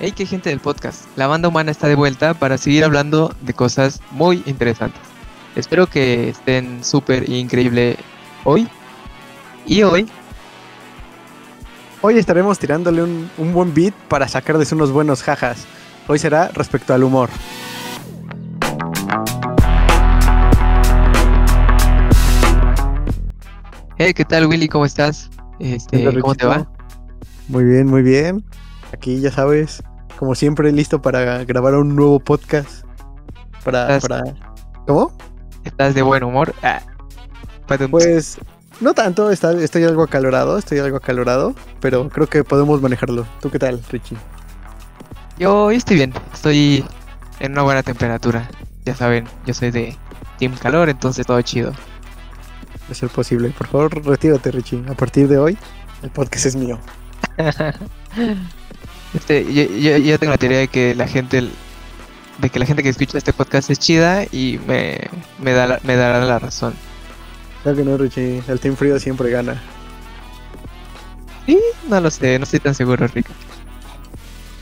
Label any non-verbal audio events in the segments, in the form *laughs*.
Hey, qué gente del podcast. La banda humana está de vuelta para seguir hablando de cosas muy interesantes. Espero que estén súper increíble hoy. Y hoy. Hoy estaremos tirándole un, un buen beat para sacarles unos buenos jajas. Hoy será respecto al humor. Hey, ¿qué tal, Willy? ¿Cómo estás? Este, ¿Cómo te va? Muy bien, muy bien. Aquí ya sabes, como siempre, listo para grabar un nuevo podcast. Para, Estás- para... ¿Cómo? ¿Estás de buen humor? Ah. Pues no tanto, está- estoy algo acalorado, estoy algo acalorado, pero creo que podemos manejarlo. ¿Tú qué tal, Richie? Yo estoy bien. Estoy en una buena temperatura. Ya saben, yo soy de Team Calor, entonces todo chido. De ser posible. Por favor, retírate, Richie. A partir de hoy, el podcast es mío. *laughs* Este, yo, yo- yo tengo la teoría de que la gente de que la gente que escucha este podcast es chida y me, me, da la- me dará la razón. Claro que no, Richie. El Team Frío siempre gana. Sí, no lo sé, no estoy tan seguro, Rick.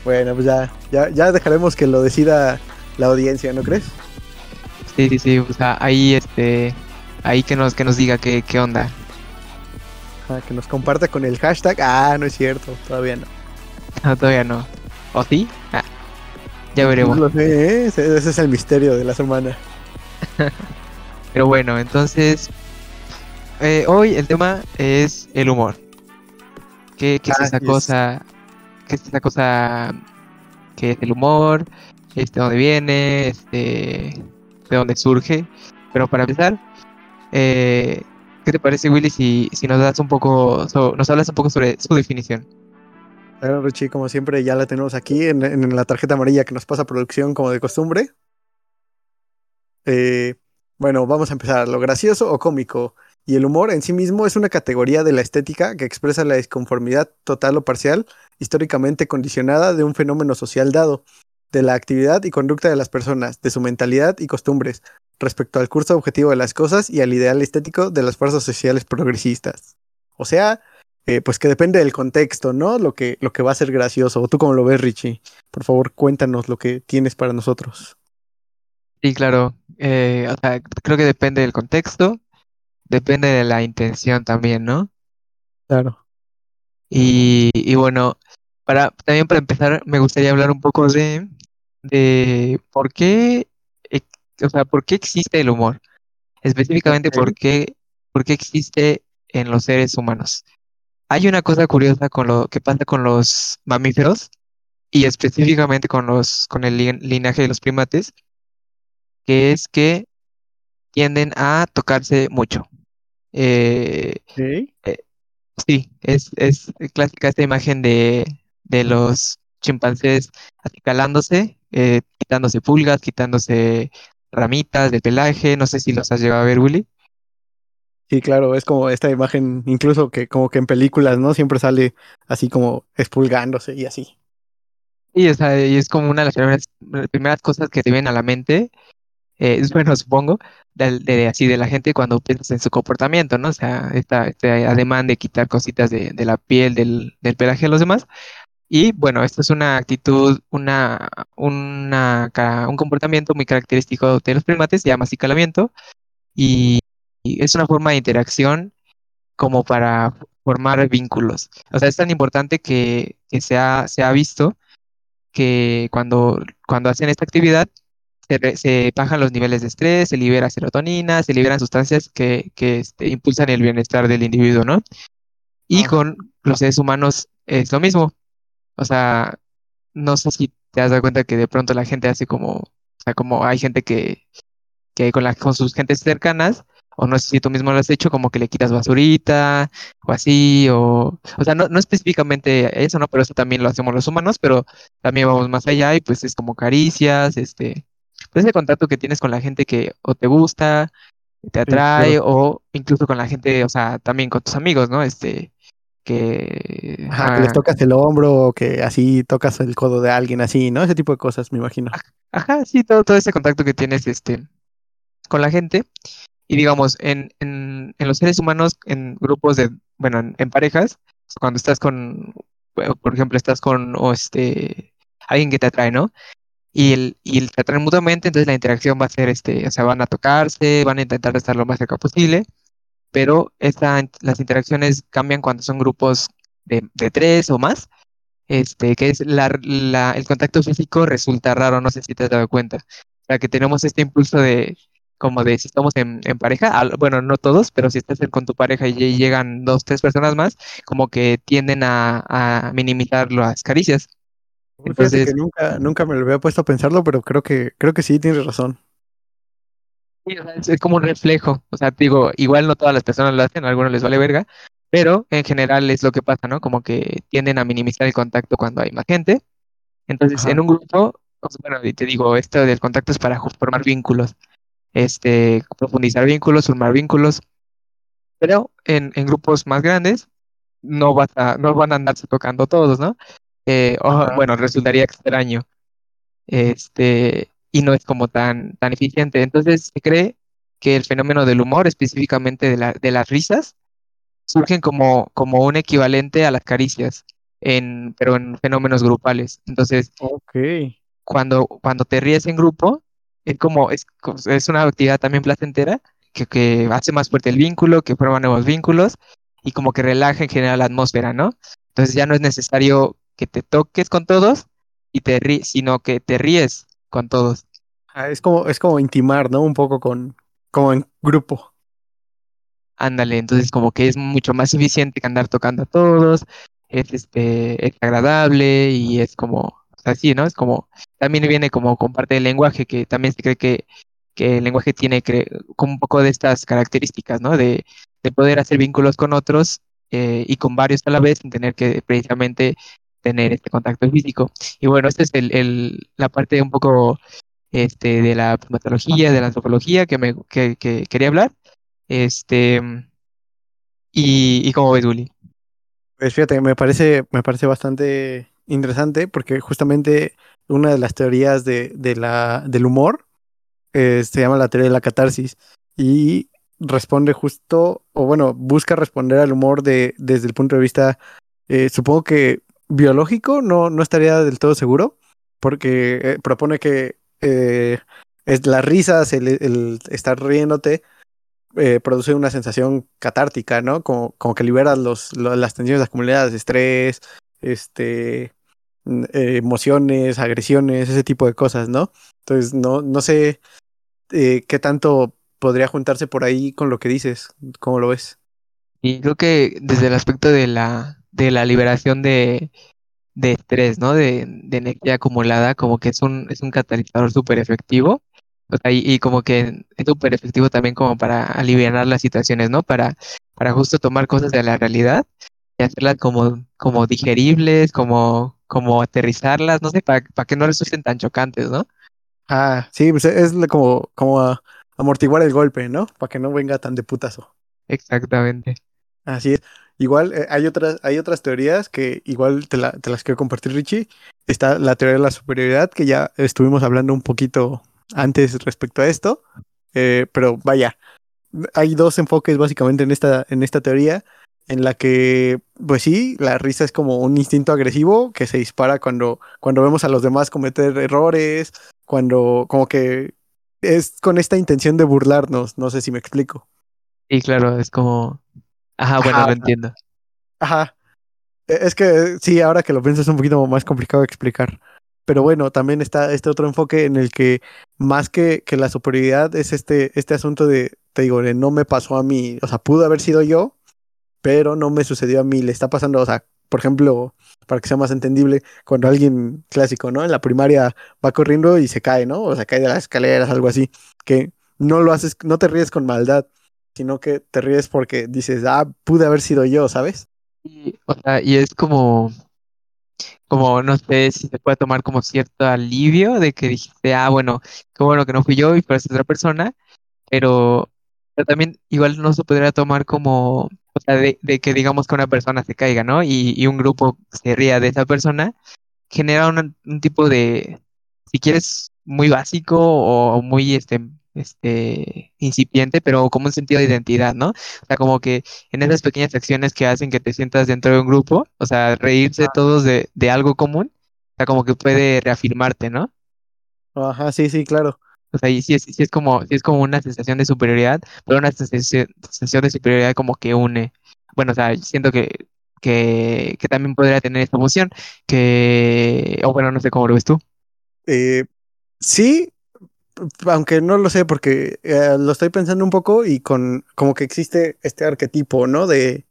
Bueno, pues ya, ya, ya dejaremos que lo decida la audiencia, ¿no crees? Sí, sí, sí, o sea, ahí este ahí que nos que nos diga qué, qué onda. Ah, que nos comparta con el hashtag. Ah, no es cierto, todavía no. *laughs* No, todavía no. ¿O sí? Ah, ya veremos. No lo sé, ¿eh? ese, ese es el misterio de la semana. *laughs* Pero bueno, entonces eh, hoy el tema es el humor. ¿Qué, qué es Ah, esa yes. cosa? ¿Qué es esa cosa que es el humor? Este, ¿De dónde viene? Este, ¿De dónde surge? Pero para empezar, eh, ¿qué te parece, Willy, si, si nos das un poco, so- nos hablas un poco sobre su definición? Claro, Richie, como siempre, ya la tenemos aquí en, en la tarjeta amarilla que nos pasa producción como de costumbre. Eh, bueno, vamos a empezar. Lo gracioso o cómico. Y el humor en sí mismo es una categoría de la estética que expresa la disconformidad total o parcial, históricamente condicionada de un fenómeno social dado, de la actividad y conducta de las personas, de su mentalidad y costumbres, respecto al curso objetivo de las cosas y al ideal estético de las fuerzas sociales progresistas. O sea, eh, pues que depende del contexto, ¿no? Lo que, lo que va a ser gracioso. ¿O tú cómo lo ves, Richie? Por favor, cuéntanos lo que tienes para nosotros. Sí, claro. eh, o sea, creo que depende del contexto, depende de la intención también, ¿no? Claro. Y, y bueno, para, también para empezar, me gustaría hablar un poco de, de por qué, ex- o sea, por qué existe el humor. Específicamente, por qué, por qué existe en los seres humanos. Hay una cosa curiosa con lo que pasa con los mamíferos y específicamente con los, con el lin- linaje de los primates, que es que tienden a tocarse mucho. Eh, Sí, es, es clásica esta imagen de, de los chimpancés acicalándose, eh, quitándose pulgas, quitándose ramitas de pelaje. No sé si los has llegado a ver, Willy. Sí, claro, es como esta imagen, incluso que como que en películas, ¿no? Siempre sale así como expulgándose y así. Y, o sea, y es como una de las primeras, las primeras cosas que te vienen a la mente. eh, *laughs* bueno, supongo, de, de- así de la gente cuando piensas en su comportamiento, ¿no? O sea, esta, este ademán de quitar cositas de, de la piel, del, del pelaje de los demás. Y bueno, esto es una actitud, una, una, un comportamiento muy característico de los primates, se llama acicalamiento, y, y es una forma de interacción como para formar vínculos. O sea, es tan importante que, que se ha, se ha visto que cuando, cuando hacen esta actividad se, se bajan los niveles de estrés, se libera serotonina, se liberan sustancias que, que este, impulsan el bienestar del individuo, ¿no? Y Ah. con los seres humanos es lo mismo. O sea, no sé si te has dado cuenta que de pronto la gente hace como, o sea, como hay gente que, que con la, con sus gentes cercanas, o no sé si tú mismo lo has hecho, como que le quitas basurita, o así, o, o sea, no, no específicamente eso, ¿no? Pero eso también lo hacemos los humanos, pero también vamos más allá y pues es como caricias, este, pues ese contacto que tienes con la gente que o te gusta, te atrae, o incluso con la gente, o sea, también con tus amigos, ¿no? Este, que... Ajá, que les tocas el hombro o que así tocas el codo de alguien así, ¿no? Ese tipo de cosas, me imagino. Ajá, sí, todo, todo ese contacto que tienes este, con la gente. Y digamos, en, en, en los seres humanos, en grupos de, bueno, en, en parejas, cuando estás con, bueno, por ejemplo, estás con, o este, alguien que te atrae, ¿no? Y el, y el tratar mutuamente, entonces la interacción va a ser, este, o sea, van a tocarse, van a intentar estar lo más cerca posible, pero esta, las interacciones cambian cuando son grupos de, de tres o más, este, que es la, la, el contacto físico resulta raro, no sé si te has dado cuenta. O sea, que tenemos este impulso de, como de si estamos en, en pareja, bueno, no todos, pero si estás con tu pareja y llegan dos, tres personas más, como que tienden a, a minimizar las caricias. Entonces, que nunca, nunca me lo había puesto a pensarlo, pero creo que, creo que sí, tienes razón. Es, es, como un reflejo. O sea, digo, igual no todas las personas lo hacen, a algunos les vale verga, pero en general es lo que pasa, ¿no? Como que tienden a minimizar el contacto cuando hay más gente. Entonces, Ajá. en un grupo, bueno, y te digo, esto del contacto es para formar vínculos, este, profundizar vínculos, formar vínculos, pero en, en grupos más grandes no, vas a, no van a andarse tocando todos, ¿no? Eh, oh, bueno, resultaría extraño. Este, y no es como tan, tan eficiente. Entonces se cree que el fenómeno del humor, específicamente de, la, de las risas, surgen como, como un equivalente a las caricias, en, pero en fenómenos grupales. Entonces, okay. cuando, cuando te ríes en grupo, es como, es, es una actividad también placentera que, que hace más fuerte el vínculo, que forma nuevos vínculos y como que relaja en general la atmósfera, ¿no? Entonces ya no es necesario que te toques con todos y te ríes, sino que te ríes con todos. Ah, es como, es como intimar, ¿no? Un poco con, como en grupo. Ándale, entonces como que es mucho más eficiente que andar tocando a todos, es este, es agradable y es como, así, ¿no? Es como, también viene como con parte del lenguaje, que también se cree que, que el lenguaje tiene cre como un poco de estas características, ¿no? De, de poder hacer vínculos con otros eh, y con varios a la vez sin tener que precisamente tener este contacto físico. Y bueno, esta es el, el, la parte un poco este, de la primatología, de la antropología que, me, que, que quería hablar. Este, y, y cómo ves, Uli. Pues fíjate, me parece, me parece bastante interesante porque justamente una de las teorías de, del humor eh, se llama la teoría de la catarsis y responde justo, o bueno, busca responder al humor de, desde el punto de vista, eh, supongo que biológico, no, no estaría del todo seguro, porque eh, propone que eh, es las risas, el, el estar riéndote, eh, produce una sensación catártica, ¿no? Como, como que liberas los, los, las tensiones acumuladas estrés, este, eh, emociones, agresiones, ese tipo de cosas, ¿no? Entonces, no, no sé eh, qué tanto podría juntarse por ahí con lo que dices, ¿cómo lo ves? Y creo que desde el aspecto de la, de la liberación de, de estrés, ¿no? De, energía acumulada, como que es un, es un catalizador súper efectivo. O sea, y, y, como que es súper efectivo también como para aliviar las situaciones, ¿no? Para, para justo tomar cosas de la realidad y hacerlas como, como digeribles, como, como aterrizarlas, no sé, para, para que no resulten tan chocantes, ¿no? Ah, sí, pues es como, como amortiguar el golpe, ¿no? Para que no venga tan de putazo. Exactamente. Así es. Igual eh, hay otras, hay otras teorías que igual te, la, te, las quiero compartir, Richie. Está la teoría de la superioridad, que ya estuvimos hablando un poquito antes respecto a esto. Eh, pero vaya, hay dos enfoques básicamente en esta, en esta teoría, en la que, pues sí, la risa es como un instinto agresivo que se dispara cuando, cuando vemos a los demás cometer errores, cuando como que es con esta intención de burlarnos, no sé si me explico. Sí, claro, es como Ajá, bueno, ajá, lo entiendo. Ajá. Es que sí, ahora que lo piensas es un poquito más complicado de explicar. Pero bueno, también está este otro enfoque en el que más que, que la superioridad es este, este asunto de, te digo, de no me pasó a mí, o sea, pudo haber sido yo, pero no me sucedió a mí, le está pasando, o sea, por ejemplo, para que sea más entendible, cuando alguien clásico, ¿no? En la primaria va corriendo y se cae, ¿no? O se cae de las escaleras, algo así, que no lo haces, no te ríes con maldad, sino que te ríes porque dices, ah, pude haber sido yo, ¿sabes? Y, o sea, y es como, como, no sé si se puede tomar como cierto alivio de que dijiste, ah, bueno, qué bueno que no fui yo y fue otra persona, pero también igual no se podría tomar como, o sea, de, de, que digamos que una persona se caiga, ¿no? Y, y un grupo se ría de esa persona, genera un, un tipo de, si quieres, muy básico o muy, este, este, incipiente, pero como un sentido de identidad, ¿no? O sea, como que en esas pequeñas acciones que hacen que te sientas dentro de un grupo, o sea, reírse todos de, de algo común, O sea, como que puede reafirmarte, ¿no? Ajá, sí, sí, claro. O sea, y sí es, como, sí es como una sensación de superioridad, pero una sensación, de superioridad como que une. Bueno, o sea, siento que, que, también podría tener esta función, que, o bueno, no sé cómo lo ves tú. Eh, sí, aunque no lo sé porque eh, lo estoy pensando un poco y con como que existe este arquetipo, ¿no? De,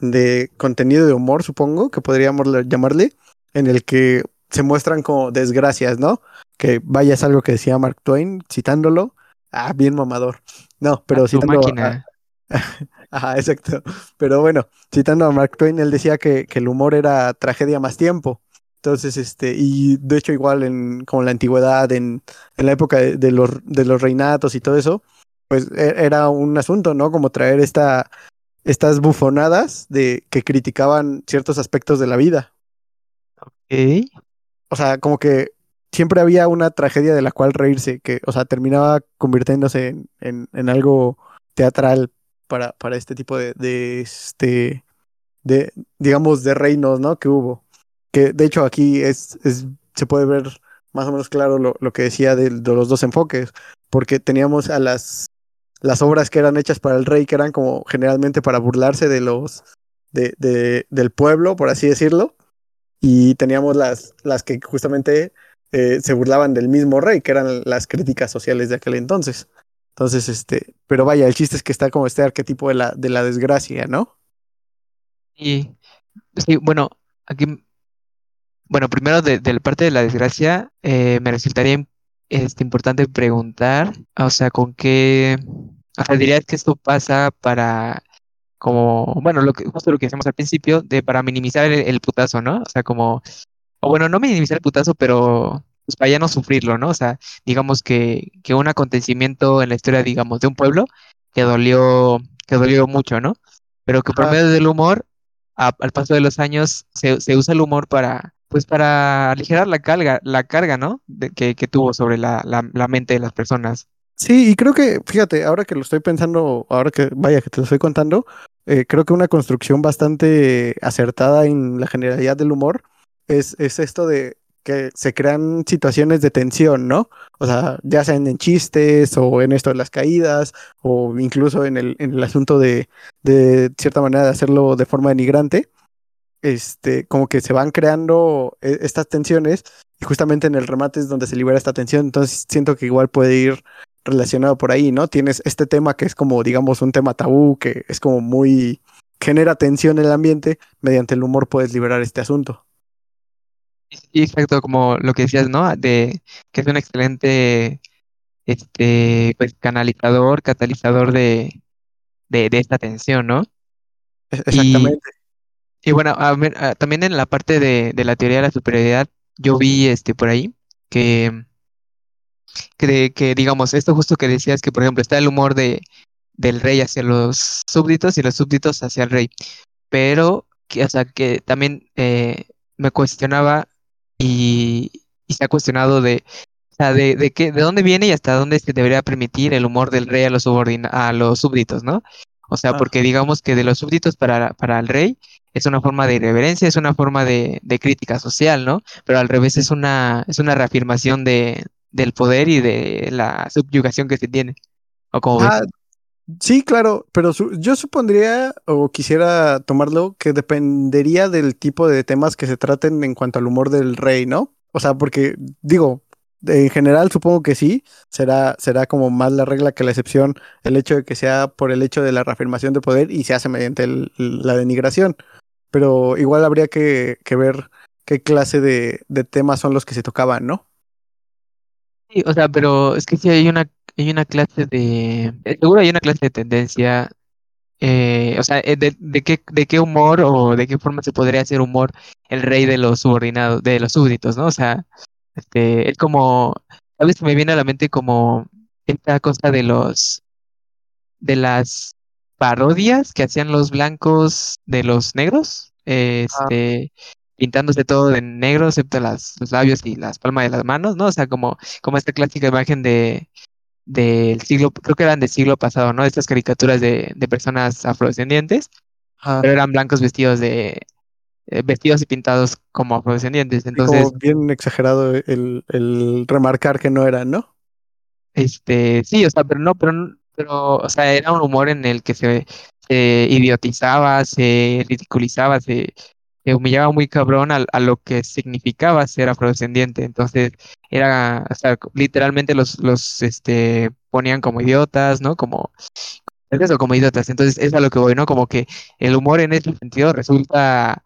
de contenido de humor, supongo, que podríamos le- llamarle, en el que se muestran como desgracias, ¿no? Que vaya es algo que decía Mark Twain, citándolo. Ah, bien mamador. No, pero A citando a, máquina. *laughs* Ajá, exacto. Pero bueno, citando a Mark Twain, él decía que, que el humor era tragedia más tiempo. Entonces, este, y de hecho, igual en como en la antigüedad, en, en la época de, de los, de los reinatos y todo eso, pues e- era un asunto, ¿no? Como traer esta, estas bufonadas de que criticaban ciertos aspectos de la vida. Ok. O sea, como que siempre había una tragedia de la cual reírse, que, o sea, terminaba convirtiéndose en, en, en algo teatral para, para este tipo de, de, este, de, digamos, de reinos, ¿no? Que hubo. Que de hecho aquí es, es se puede ver más o menos claro lo, lo que decía de, de los dos enfoques, porque teníamos a las, las obras que eran hechas para el rey, que eran como generalmente para burlarse de los, de, de, del pueblo, por así decirlo, y teníamos las, las que justamente eh, se burlaban del mismo rey, que eran las críticas sociales de aquel entonces. Entonces, este, pero vaya, el chiste es que está como este arquetipo de la, de la desgracia, ¿no? Y sí, bueno, aquí, bueno, primero de, la parte de la desgracia, eh, me resultaría este, importante preguntar, o sea, con qué, o sea, dirías que esto pasa para, como, bueno, lo que, justo lo que decíamos al principio, de para minimizar el, el putazo, ¿no? O sea, como, o bueno, no minimizar el putazo, pero pues para ya no sufrirlo, ¿no? O sea, digamos que, que un acontecimiento en la historia, digamos, de un pueblo que dolió, que dolió mucho, ¿no? Pero que por medio del humor, a- al paso de los años, se, se usa el humor para, pues para aligerar la carga, la carga, ¿no? De, que, que tuvo sobre la, la, la mente de las personas. Sí, y creo que, fíjate, ahora que lo estoy pensando, ahora que, vaya, que te lo estoy contando, eh, creo que una construcción bastante acertada en la generalidad del humor es, es esto de que se crean situaciones de tensión, ¿no? O sea, ya sean en chistes o en esto de las caídas o incluso en el, en el asunto de, de cierta manera de hacerlo de forma denigrante, este, como que se van creando eh, estas tensiones y justamente en el remate es donde se libera esta tensión, entonces siento que igual puede ir relacionado por ahí, ¿no? Tienes este tema que es como, digamos, un tema tabú, que es como muy, genera tensión en el ambiente, mediante el humor puedes liberar este asunto. Exacto, como lo que decías, ¿no? De que es un excelente, este, pues canalizador, catalizador de, de, de esta tensión, ¿no? E- Exactamente. Y bueno, a ver, ah, también en la parte de, de la teoría de la superioridad, yo vi este por ahí que, que, de- que, digamos, esto justo que decías que, por ejemplo, está el humor de, del rey hacia los súbditos y los súbditos hacia el rey, pero que, o sea, que también eh, me cuestionaba y, y se ha cuestionado de, o sea, de, de qué, de dónde viene y hasta dónde se debería permitir el humor del rey a los subordina- a los súbditos, ¿no? O sea, Ah, porque digamos que de los súbditos para, para el rey es una forma de irreverencia, es una forma de, de crítica social, ¿no? Pero al revés es una, es una reafirmación de, del poder y de la subyugación que se tiene. ¿O cómo ah, sí, claro, pero yo supondría o quisiera tomarlo que dependería del tipo de temas que se traten en cuanto al humor del rey, ¿no? O sea, porque digo, en general supongo que sí, será, será como más la regla que la excepción el hecho de que sea por el hecho de la reafirmación de poder y se hace mediante la denigración. Pero igual habría que, que ver qué clase de, de temas son los que se tocaban, ¿no? Sí, o sea, pero es que sí hay una, hay una clase de, seguro hay una clase de tendencia, eh, o sea, eh, de, de qué, de qué humor o de qué forma se podría hacer humor el rey de los subordinados, de los súbditos, ¿no? O sea, este, es como, ¿sabes? Me viene a la mente como esta cosa de los, de las parodias que hacían los blancos de los negros, Ah, este, pintándose todo de negro, excepto las, los labios y las palmas de las manos, ¿no? O sea, como, como esta clásica imagen de del siglo, creo que eran del siglo pasado, ¿no? Estas caricaturas de, de personas afrodescendientes, ah, pero eran blancos vestidos de, eh, vestidos y pintados como afrodescendientes. Entonces, como bien exagerado el, el remarcar que no eran, ¿no? este, sí, o sea, pero no, pero, pero, o sea, era un humor en el que se, idiotizaba, se ridiculizaba, se, humillaba muy cabrón al- a, lo que significaba ser afrodescendiente. Entonces, era, o sea, literalmente los, los, este, ponían como idiotas, ¿no? Como, es eso, como idiotas. Entonces, es a lo que voy, ¿no? Como que el humor en ese sentido resulta,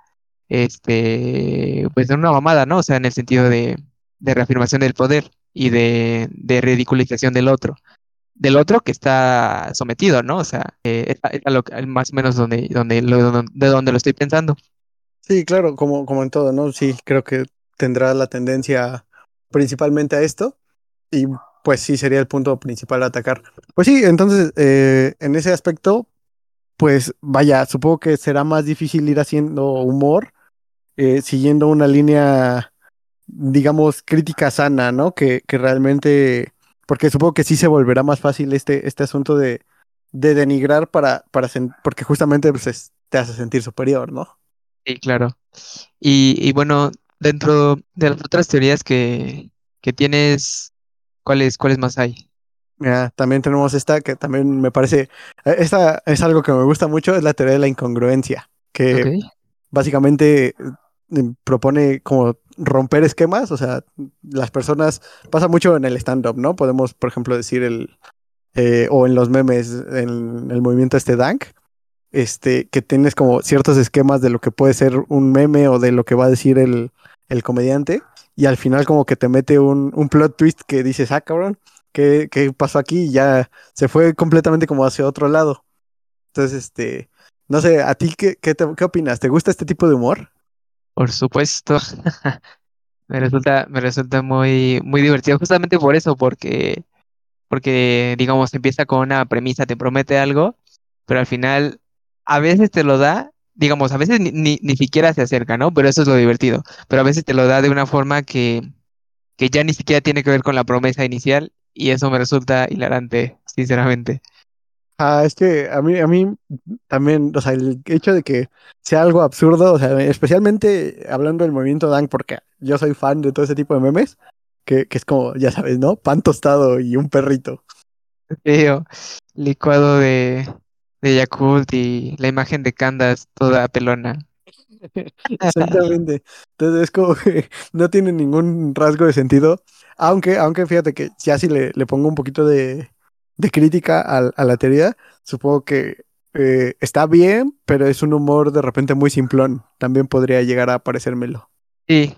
este, pues de una mamada, ¿no? O sea, en el sentido de, de reafirmación del poder y de, de ridiculización del otro. Del otro que está sometido, ¿no? O sea, eh, es, a- lo más o menos donde, donde lo, de donde lo estoy pensando. Sí, claro, como, como en todo, ¿no? Sí, creo que tendrá la tendencia principalmente a esto y pues sí sería el punto principal a atacar. Pues sí, entonces eh, en ese aspecto, pues vaya, supongo que será más difícil ir haciendo humor eh, siguiendo una línea, digamos, crítica sana, ¿no? Que, que realmente, porque supongo que sí se volverá más fácil este, este asunto de, de denigrar para, para porque justamente pues, es- te hace sentir superior, ¿no? Sí, claro. Y, y bueno, dentro de las otras teorías que, que tienes, ¿cuáles, cuáles más hay? Mira, también tenemos esta que también me parece, eh, esta es algo que me gusta mucho, es la teoría de la incongruencia, que básicamente eh, propone como romper esquemas, o sea, las personas, pasa mucho en el stand-up, ¿no? Podemos, por ejemplo, decir el, eh, o en los memes, en el movimiento este Dank, este, que tienes como ciertos esquemas de lo que puede ser un meme o de lo que va a decir el, el comediante, y al final como que te mete un, un plot twist que dices, ah, cabrón, ¿qué, qué pasó aquí? Y ya se fue completamente como hacia otro lado. Entonces, este, no sé, ¿a ti qué, qué, te- qué opinas? ¿Te gusta este tipo de humor? Por supuesto. *laughs* Me resulta, me resulta muy, muy divertido justamente por eso, porque, porque, digamos, empieza con una premisa, te promete algo, pero al final a veces te lo da, digamos, a veces ni, ni, ni siquiera se acerca, ¿no? Pero eso es lo divertido. Pero a veces te lo da de una forma que, que ya ni siquiera tiene que ver con la promesa inicial, y eso me resulta hilarante, sinceramente. Ah, es que a mí, a mí también, o sea, el hecho de que sea algo absurdo, o sea, especialmente hablando del movimiento Dank, porque yo soy fan de todo ese tipo de memes, que, que es como, ya sabes, ¿no? Pan tostado y un perrito. Veo licuado de, de Yakult y la imagen de Candace toda pelona. *laughs* Exactamente. Entonces es como que *laughs* no tiene ningún rasgo de sentido, aunque, aunque fíjate que ya si le, le pongo un poquito de, de crítica al- a, la teoría, supongo que eh, está bien, pero es un humor de repente muy simplón. También podría llegar a parecérmelo. Sí,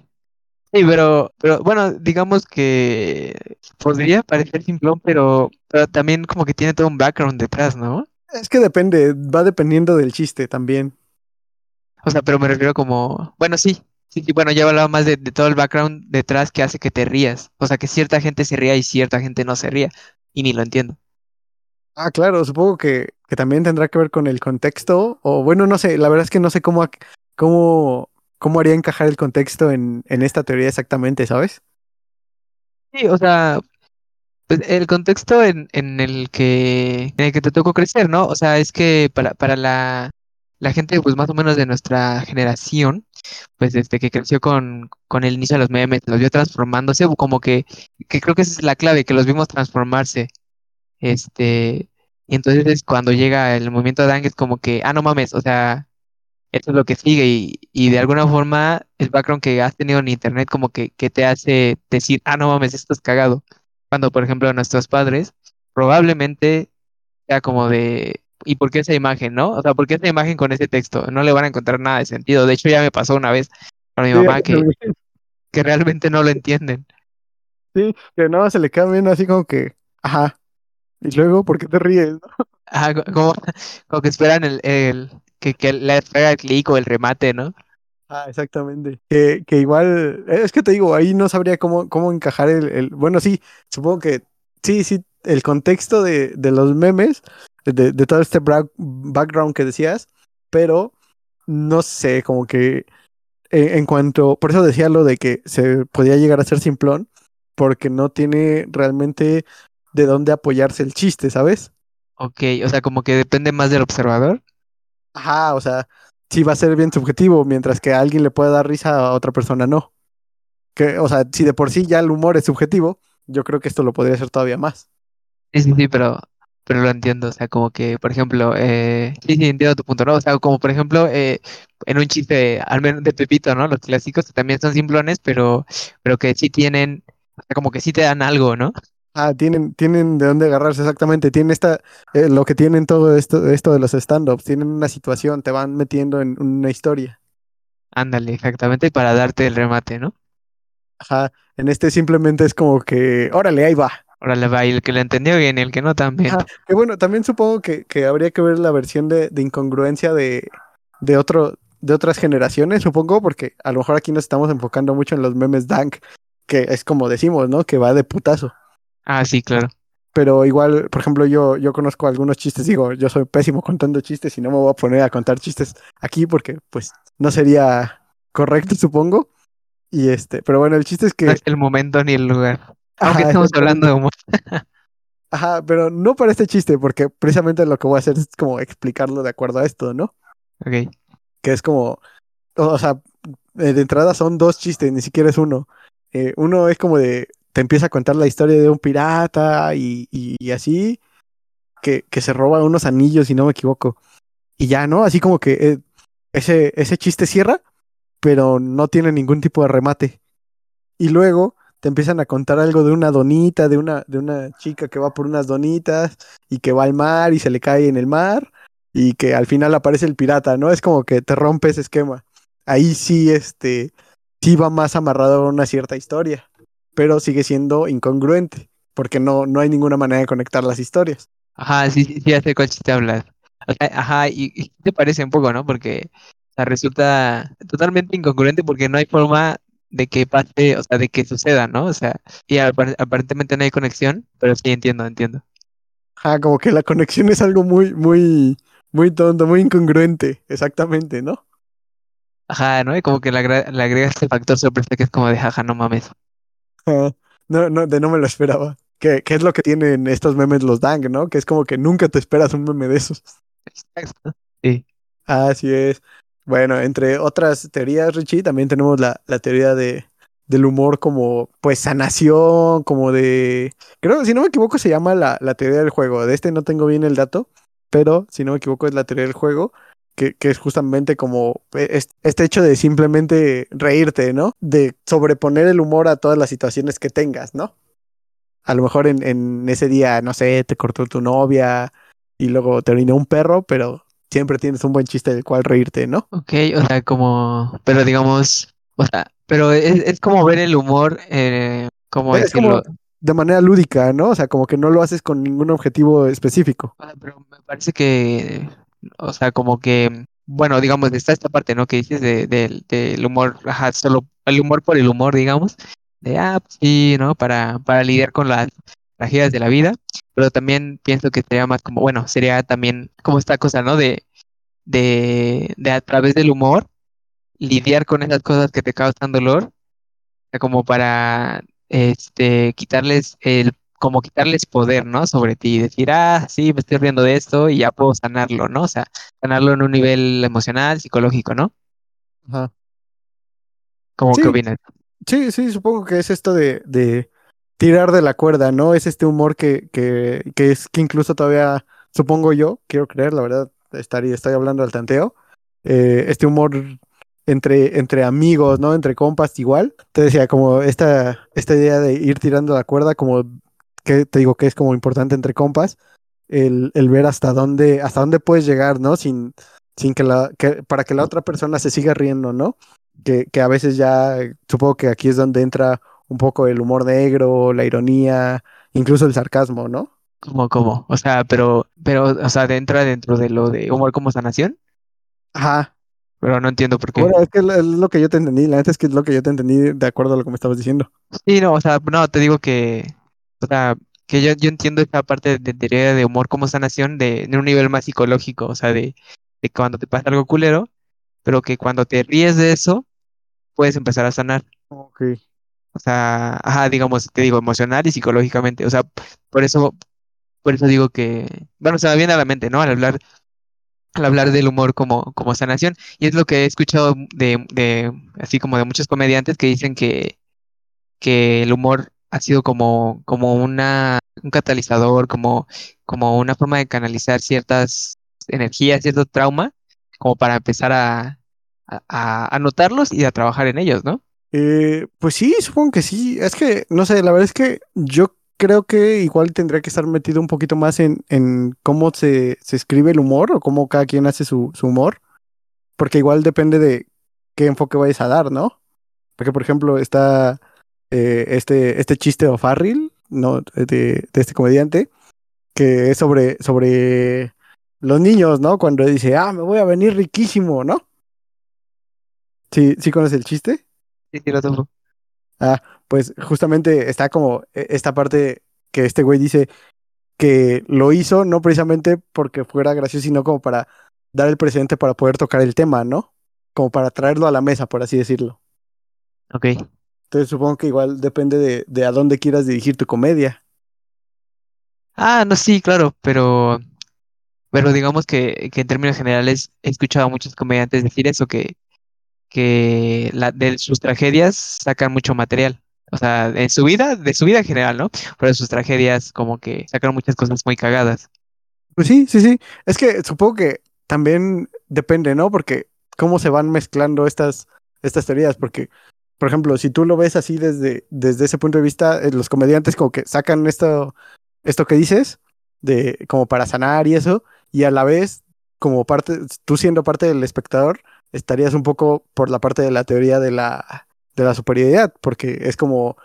sí, pero, pero bueno, digamos que podría parecer simplón, pero, pero también como que tiene todo un background detrás, ¿no? Es que depende, va dependiendo del chiste también. O sea, pero me refiero como, bueno, sí, sí, sí, bueno, ya hablaba más de, de todo el background detrás que hace que te rías. O sea, que cierta gente se ría y cierta gente no se ría, y ni lo entiendo. Ah, claro, supongo que, que también tendrá que ver con el contexto, o bueno, no sé, la verdad es que no sé cómo, cómo, cómo haría encajar el contexto en, en esta teoría exactamente, ¿sabes? Sí, o sea, pues el contexto en, en el que, en el que te tocó crecer, ¿no? O sea, es que para, para la, la gente, pues más o menos de nuestra generación, pues desde que creció con, con el inicio de los memes, los vio transformándose, como que, que creo que esa es la clave, que los vimos transformarse. Este, y entonces es cuando llega el movimiento de Dang, es como que, ah, no mames, o sea, esto es lo que sigue, y, y de alguna forma el background que has tenido en internet como que, que te hace decir, ah, no mames, esto es cagado. Cuando, por ejemplo, nuestros padres probablemente sea como de, ¿y por qué esa imagen, no? O sea, ¿por qué esa imagen con ese texto? No le van a encontrar nada de sentido. De hecho, ya me pasó una vez con mi Sí, mamá *laughs* que, que realmente no lo entienden. Sí, que nada se le queda bien así como que, ajá, y luego, ¿por qué te ríes? no? Co- como, como que esperan el, el que, que le el clic o el remate, ¿no? Ah, exactamente. Que, que igual, eh, es que te digo, ahí no sabría cómo, cómo encajar el, el- bueno, sí, supongo que sí, sí, el contexto de, de los memes, de, de todo este background que decías, pero no sé, como que en, en cuanto, por eso decía lo de que se podía llegar a ser simplón, porque no tiene realmente de dónde apoyarse el chiste, ¿sabes? Ok, o sea, como que depende más del observador. Ajá, o sea, sí va a ser bien subjetivo, mientras que a alguien le puede dar risa a otra persona no. Que, o sea, si de por sí ya el humor es subjetivo, yo creo que esto lo podría ser todavía más. Sí, sí, sí, pero, pero lo entiendo. O sea, como que, por ejemplo, eh, sí, sí, entiendo tu punto, ¿no? O sea, como por ejemplo, eh, en un chiste, al menos de Pepito, ¿no? Los clásicos que también son simplones, pero, pero que sí tienen, o sea, como que sí te dan algo, ¿no? Ah, tienen, tienen de dónde agarrarse exactamente. Tienen esta, eh, lo que tienen todo esto, esto de los stand-ups. Tienen una situación, te van metiendo en una historia. Ándale, exactamente, para darte el remate, ¿no? Ajá. En este simplemente es como que, órale, ahí va. Órale, va, y el que lo entendió bien, y el que no también. Ajá. Que bueno, también supongo que, que habría que ver la versión de, de incongruencia de, de otro, de otras generaciones, supongo, porque a lo mejor aquí nos estamos enfocando mucho en los memes dank, que es como decimos, ¿no? Que va de putazo. Ah, sí, claro. Pero igual, por ejemplo, yo, yo conozco algunos chistes, digo, yo soy pésimo contando chistes y no me voy a poner a contar chistes aquí porque pues no sería correcto, supongo. Y este, pero bueno, el chiste es que... No es el momento ni el lugar. Aunque Ajá, estamos hablando de humor. *laughs* Ajá, pero no para este chiste, porque precisamente lo que voy a hacer es como explicarlo de acuerdo a esto, ¿no? Ok. Que es como, o, o sea, de entrada son dos chistes, ni siquiera es uno. Eh, uno es como de, te empieza a contar la historia de un pirata y, así, que, que se roba unos anillos, si no me equivoco. Y ya, ¿no? Así como que eh, ese, ese chiste cierra, pero no tiene ningún tipo de remate. Y luego te empiezan a contar algo de una donita, de una, de una chica que va por unas donitas y que va al mar y se le cae en el mar y que al final aparece el pirata, ¿no? Es como que te rompe ese esquema. Ahí sí, este, sí va más amarrado a una cierta historia, pero sigue siendo incongruente, porque no, no hay ninguna manera de conectar las historias. Ajá, sí, sí, sí, ya sé cuál chiste hablas. O sea, ajá, y, y te parece un poco, ¿no? Porque o sea, resulta totalmente incongruente porque no hay forma de que pase, o sea, de que suceda, ¿no? O sea, y apar- aparentemente no hay conexión, pero sí entiendo, entiendo. Ajá, como que la conexión es algo muy, muy, muy tonto, muy incongruente, exactamente, ¿no? Ajá, ¿no? Y como que le, agra- le agrega este factor sorpresa que es como de jaja, no mames. No, no, de no me lo esperaba. Que, que es lo que tienen estos memes los Dang, ¿no? Que es como que nunca te esperas un meme de esos. Exacto. Sí. Así es. Bueno, entre otras teorías, Richie, también tenemos la, la teoría de, del humor como, pues, sanación, como de... Creo, si no me equivoco, se llama la, la teoría del juego. De este no tengo bien el dato, pero si no me equivoco es la teoría del juego, que, que es justamente como es- este hecho de simplemente reírte, ¿no? De sobreponer el humor a todas las situaciones que tengas, ¿no? A lo mejor en, en ese día, no sé, te cortó tu novia y luego te orinó un perro, pero siempre tienes un buen chiste del cual reírte, ¿no? Ok, o sea, como, pero digamos, o sea, pero es, es como ver el humor, eh, ¿cómo Es como decirlo? de manera lúdica, ¿no? O sea, como que no lo haces con ningún objetivo específico. Ah, pero me parece que, o sea, como que, bueno, digamos, está esta parte, ¿no? Que dices de, del humor, ajá, solo el humor por el humor, digamos, de, ah, pues sí, ¿no? Para, para lidiar con las tragedias de la vida, pero también pienso que sería más como, bueno, sería también como esta cosa, ¿no? De, de, de a través del humor, lidiar con esas cosas que te causan dolor, como para, este, quitarles el como quitarles poder, ¿no? Sobre ti, decir, ah, sí, me estoy riendo de esto y ya puedo sanarlo, ¿no? O sea, sanarlo en un nivel emocional, psicológico, ¿no? Ajá. ¿Cómo Sí, opinas? sí, sí, supongo que es esto de, de tirar de la cuerda, ¿no? Es este humor que, que, que es que incluso todavía, supongo yo, quiero creer, la verdad, estaría, estoy hablando al tanteo, eh, este humor entre, entre amigos, ¿no? Entre compas igual. Te decía, como esta, esta idea de ir tirando la cuerda, como que te digo que es como importante entre compas, el, el ver hasta dónde, hasta dónde puedes llegar, ¿no? Sin, sin que la, que, para que la otra persona se siga riendo, ¿no? Que, que a veces ya, supongo que aquí es donde entra un poco el humor negro, la ironía, incluso el sarcasmo, ¿no? ¿Cómo, cómo? O sea, pero, pero, o sea, entra dentro de lo de humor como sanación, Ajá. pero no entiendo por qué. Bueno, es que es lo que yo te entendí, la neta es que es lo que yo te entendí de acuerdo a lo que me estabas diciendo. Sí, no, o sea, no, te digo que, o sea, que yo, yo entiendo esa parte de teoría de humor como sanación de, de un nivel más psicológico, o sea, de, de cuando te pasa algo culero, pero que cuando te ríes de eso, puedes empezar a sanar. Ok. O sea, ajá, digamos, te digo, emocional y psicológicamente. O sea, por eso, por eso digo que, bueno, se me viene a la mente, ¿no? Al hablar al hablar del humor como, como sanación. Y es lo que he escuchado de, de, así como de muchos comediantes que dicen que, que el humor ha sido como, como una, un catalizador, como, como una forma de canalizar ciertas energías, cierto trauma, como para empezar a, a, notarlos y a trabajar en ellos, ¿no? Eh, pues sí, supongo que sí. Es que, no sé, la verdad es que yo creo que igual tendría que estar metido un poquito más en, en cómo se, se escribe el humor o cómo cada quien hace su, su humor. Porque igual depende de qué enfoque vayas a dar, ¿no? Porque, por ejemplo, está eh, este, este chiste de O'Farrill, ¿no? De, de este comediante, que es sobre, sobre los niños, ¿no? Cuando dice, ah, me voy a venir riquísimo, ¿no? ¿Sí, sí conoces el chiste? Sí, sí, lo tomo. Ah, pues justamente está como e- esta parte que este güey dice que lo hizo no precisamente porque fuera gracioso, sino como para dar el precedente para poder tocar el tema, ¿no? Como para traerlo a la mesa, por así decirlo. Ok. Entonces supongo que igual depende de, de a dónde quieras dirigir tu comedia. Ah, no, sí, claro, pero, pero digamos que, que en términos generales he escuchado a muchos comediantes decir eso, que, que la, de sus tragedias sacan mucho material. O sea, en su vida, de su vida en general, ¿no? Pero de sus tragedias como que sacan muchas cosas muy cagadas. Pues sí, sí, sí. Es que supongo que también depende, ¿no? Porque cómo se van mezclando estas, estas teorías. Porque, por ejemplo, si tú lo ves así desde, desde ese punto de vista, eh, los comediantes como que sacan esto, esto que dices, de como para sanar y eso, y a la vez, como parte, tú siendo parte del espectador, estarías un poco por la parte de la teoría de la, de la superioridad, porque es como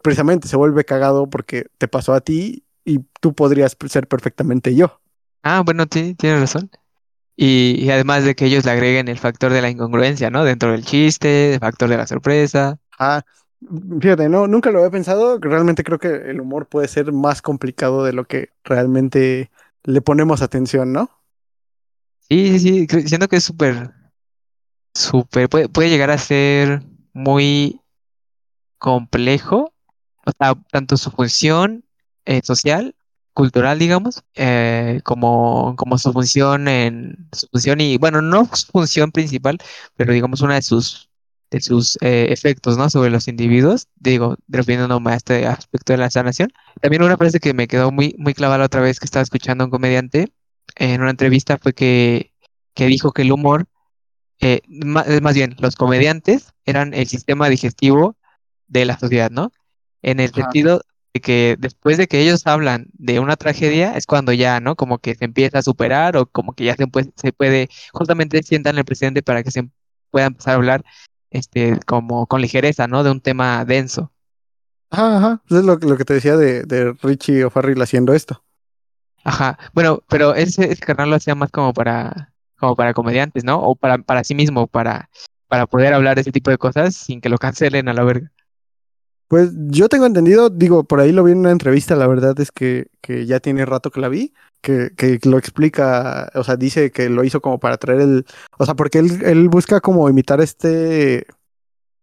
precisamente se vuelve cagado porque te pasó a ti y tú podrías ser perfectamente yo. Ah, bueno, sí, tienes razón. Y, y además de que ellos le agreguen el factor de la incongruencia, ¿no? Dentro del chiste, el factor de la sorpresa. Ah, fíjate, no, nunca lo había pensado. Realmente creo que el humor puede ser más complicado de lo que realmente le ponemos atención, ¿no? Sí, sí, sí, siento que es súper, súper, puede, puede llegar a ser muy complejo, o sea, tanto su función eh, social, cultural, digamos, eh, como, como su función en su función y, bueno, no su función principal, pero digamos una de sus de sus eh, efectos, ¿no? Sobre los individuos, digo, refiriéndome a este aspecto de la sanación. También una frase que me quedó muy, muy clavada la otra vez que estaba escuchando a un comediante en una entrevista fue que, que dijo que el humor, eh, más bien, los comediantes eran el sistema digestivo de la sociedad, ¿no? En el Ajá. sentido de que después de que ellos hablan de una tragedia, es cuando ya, ¿no? Como que se empieza a superar o como que ya se puede, se puede, justamente sientan el presidente para que se pueda empezar a hablar, este, como con ligereza, ¿no? De un tema denso. Ajá, ajá. Eso es lo, lo que te decía de, de Richie O'Farrill haciendo esto. Ajá. Bueno, pero ese, ese canal lo hacía más como para, como para comediantes, ¿no? O para, para sí mismo, para, para poder hablar de ese tipo de cosas sin que lo cancelen a la verga. Pues yo tengo entendido, digo, por ahí lo vi en una entrevista, la verdad es que, que ya tiene rato que la vi, que, que lo explica, o sea, dice que lo hizo como para traer el, o sea, porque él, él busca como imitar este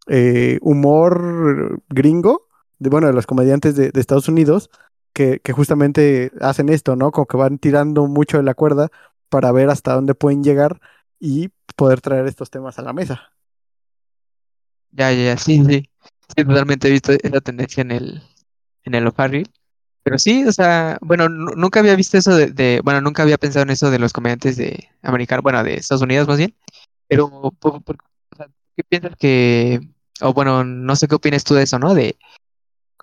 eh, humor gringo, de, bueno, de los comediantes de, de Estados Unidos, que, que justamente hacen esto, ¿no? Como que van tirando mucho de la cuerda para ver hasta dónde pueden llegar y poder traer estos temas a la mesa. Ya, ya, ya, sí, sí. Sí, totalmente he visto esa tendencia en el, en el O'Farrill. Pero sí, o sea, bueno, nu- nunca había visto eso de, bueno, nunca había pensado en eso de los comediantes de americanos, bueno, de Estados Unidos más bien. Pero, por- ¿qué piensas que, o bueno, no sé qué opinas tú de eso, ¿no? De,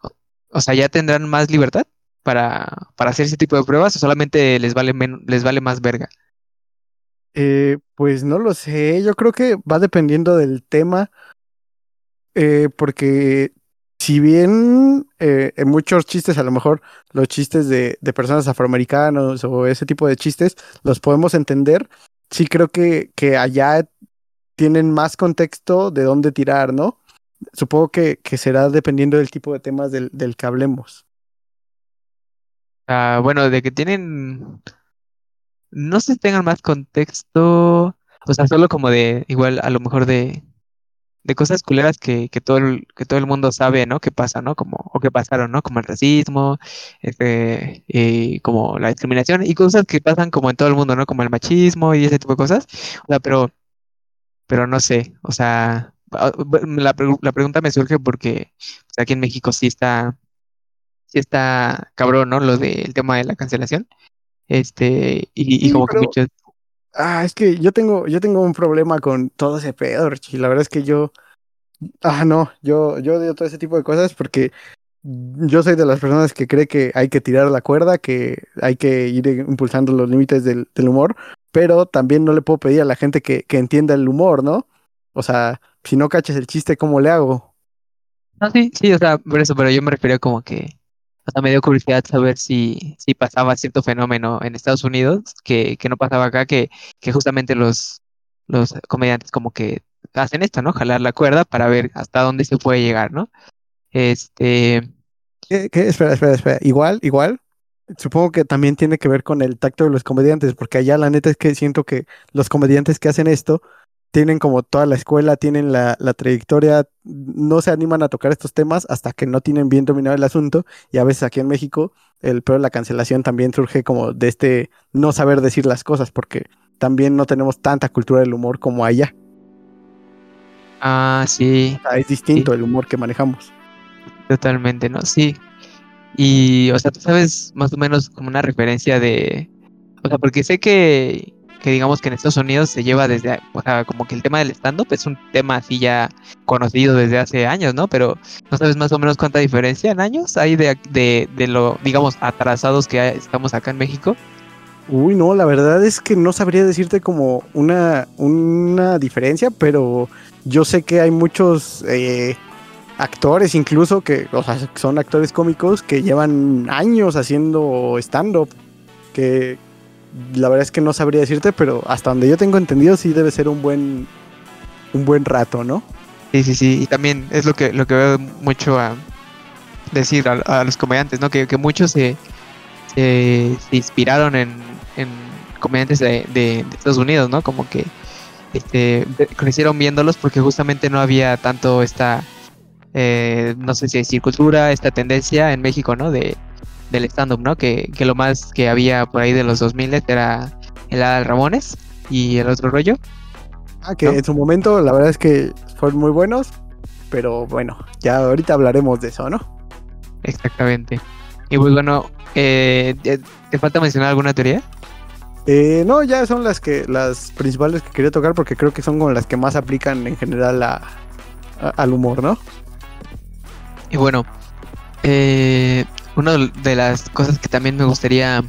o, o sea, ¿ya tendrán más libertad para, para hacer ese tipo de pruebas o solamente les vale men- les vale más verga? Eh, pues no lo sé, yo creo que va dependiendo del tema, eh, porque si bien eh, en muchos chistes, a lo mejor los chistes de, personas afroamericanos o ese tipo de chistes los podemos entender, sí creo que, que allá tienen más contexto de dónde tirar, ¿no? Supongo que, que será dependiendo del tipo de temas del, del que hablemos. Ah, bueno, de que tienen, no sé si tengan más contexto, o sea, solo como de, igual, a lo mejor de de cosas culeras que, que, todo el, que todo el mundo sabe, ¿no? Que pasa, ¿no? Como, o que pasaron, ¿no? Como el racismo, este, y como la discriminación y cosas que pasan como en todo el mundo, ¿no? Como el machismo y ese tipo de cosas. O sea, pero, pero no sé, o sea, la, la pregunta me surge porque pues, aquí en México sí está, sí está cabrón, ¿no? Lo del tema de la cancelación. Este, y, como que muchos Ah, es que yo tengo, yo tengo un problema con todo ese pedo, Richie. La verdad es que yo. Ah, no, yo, yo odio todo ese tipo de cosas porque yo soy de las personas que cree que hay que tirar la cuerda, que hay que ir impulsando los límites del, humor, pero también no le puedo pedir a la gente que, que entienda el humor, ¿no? O sea, si no caches el chiste, ¿cómo le hago? No, sí, sí, o sea, por eso, pero yo me refería como que o sea, me dio curiosidad saber si, si pasaba cierto fenómeno en Estados Unidos que, que no pasaba acá, que, que justamente los, los comediantes como que hacen esto, ¿no? Jalar la cuerda para ver hasta dónde se puede llegar, ¿no? Este... ¿Qué, qué? Espera, espera, espera. Igual, igual. Supongo que también tiene que ver con el tacto de los comediantes, porque allá la neta es que siento que los comediantes que hacen esto tienen como toda la escuela, tienen la, trayectoria, no se animan a tocar estos temas hasta que no tienen bien dominado el asunto y a veces aquí en México el peor de la cancelación también surge como de este no saber decir las cosas porque también no tenemos tanta cultura del humor como allá. Ah, sí. es distinto el humor que manejamos. Totalmente, ¿no? Sí. Y, o sea, tú sabes más o menos como una referencia de... O sea, porque sé que que digamos que en Estados Unidos se lleva desde, o sea, como que el tema del stand-up es un tema así ya conocido desde hace años, ¿no? Pero no sabes más o menos cuánta diferencia en años hay de, de, lo, digamos, atrasados que estamos acá en México. Uy, no, la verdad es que no sabría decirte como una, una diferencia, pero yo sé que hay muchos eh, actores incluso que, o sea, son actores cómicos que llevan años haciendo stand-up, que, la verdad es que no sabría decirte, pero hasta donde yo tengo entendido sí debe ser un buen un buen rato, ¿no? Sí, sí, sí, y también es lo que lo que veo mucho a decir a, los comediantes, ¿no? Que, muchos se, se, inspiraron en, en comediantes de, Estados Unidos, ¿no? Como que este, crecieron viéndolos porque justamente no había tanto esta, eh, no sé si decir cultura, esta tendencia en México, ¿no? De, del stand-up, ¿no? Que, que, lo más que había por ahí de los 2000 era el Adal Ramones y el otro rollo. Ah, que en su momento la verdad es que fueron muy buenos, pero bueno, ya ahorita hablaremos de eso, ¿no? Exactamente. Y pues bueno, eh, ¿te falta mencionar alguna teoría? Eh, no, ya son las que las principales que quería tocar porque creo que son como las que más aplican en general a, al humor, ¿no? Y bueno, eh, una de las cosas que también me gustaría,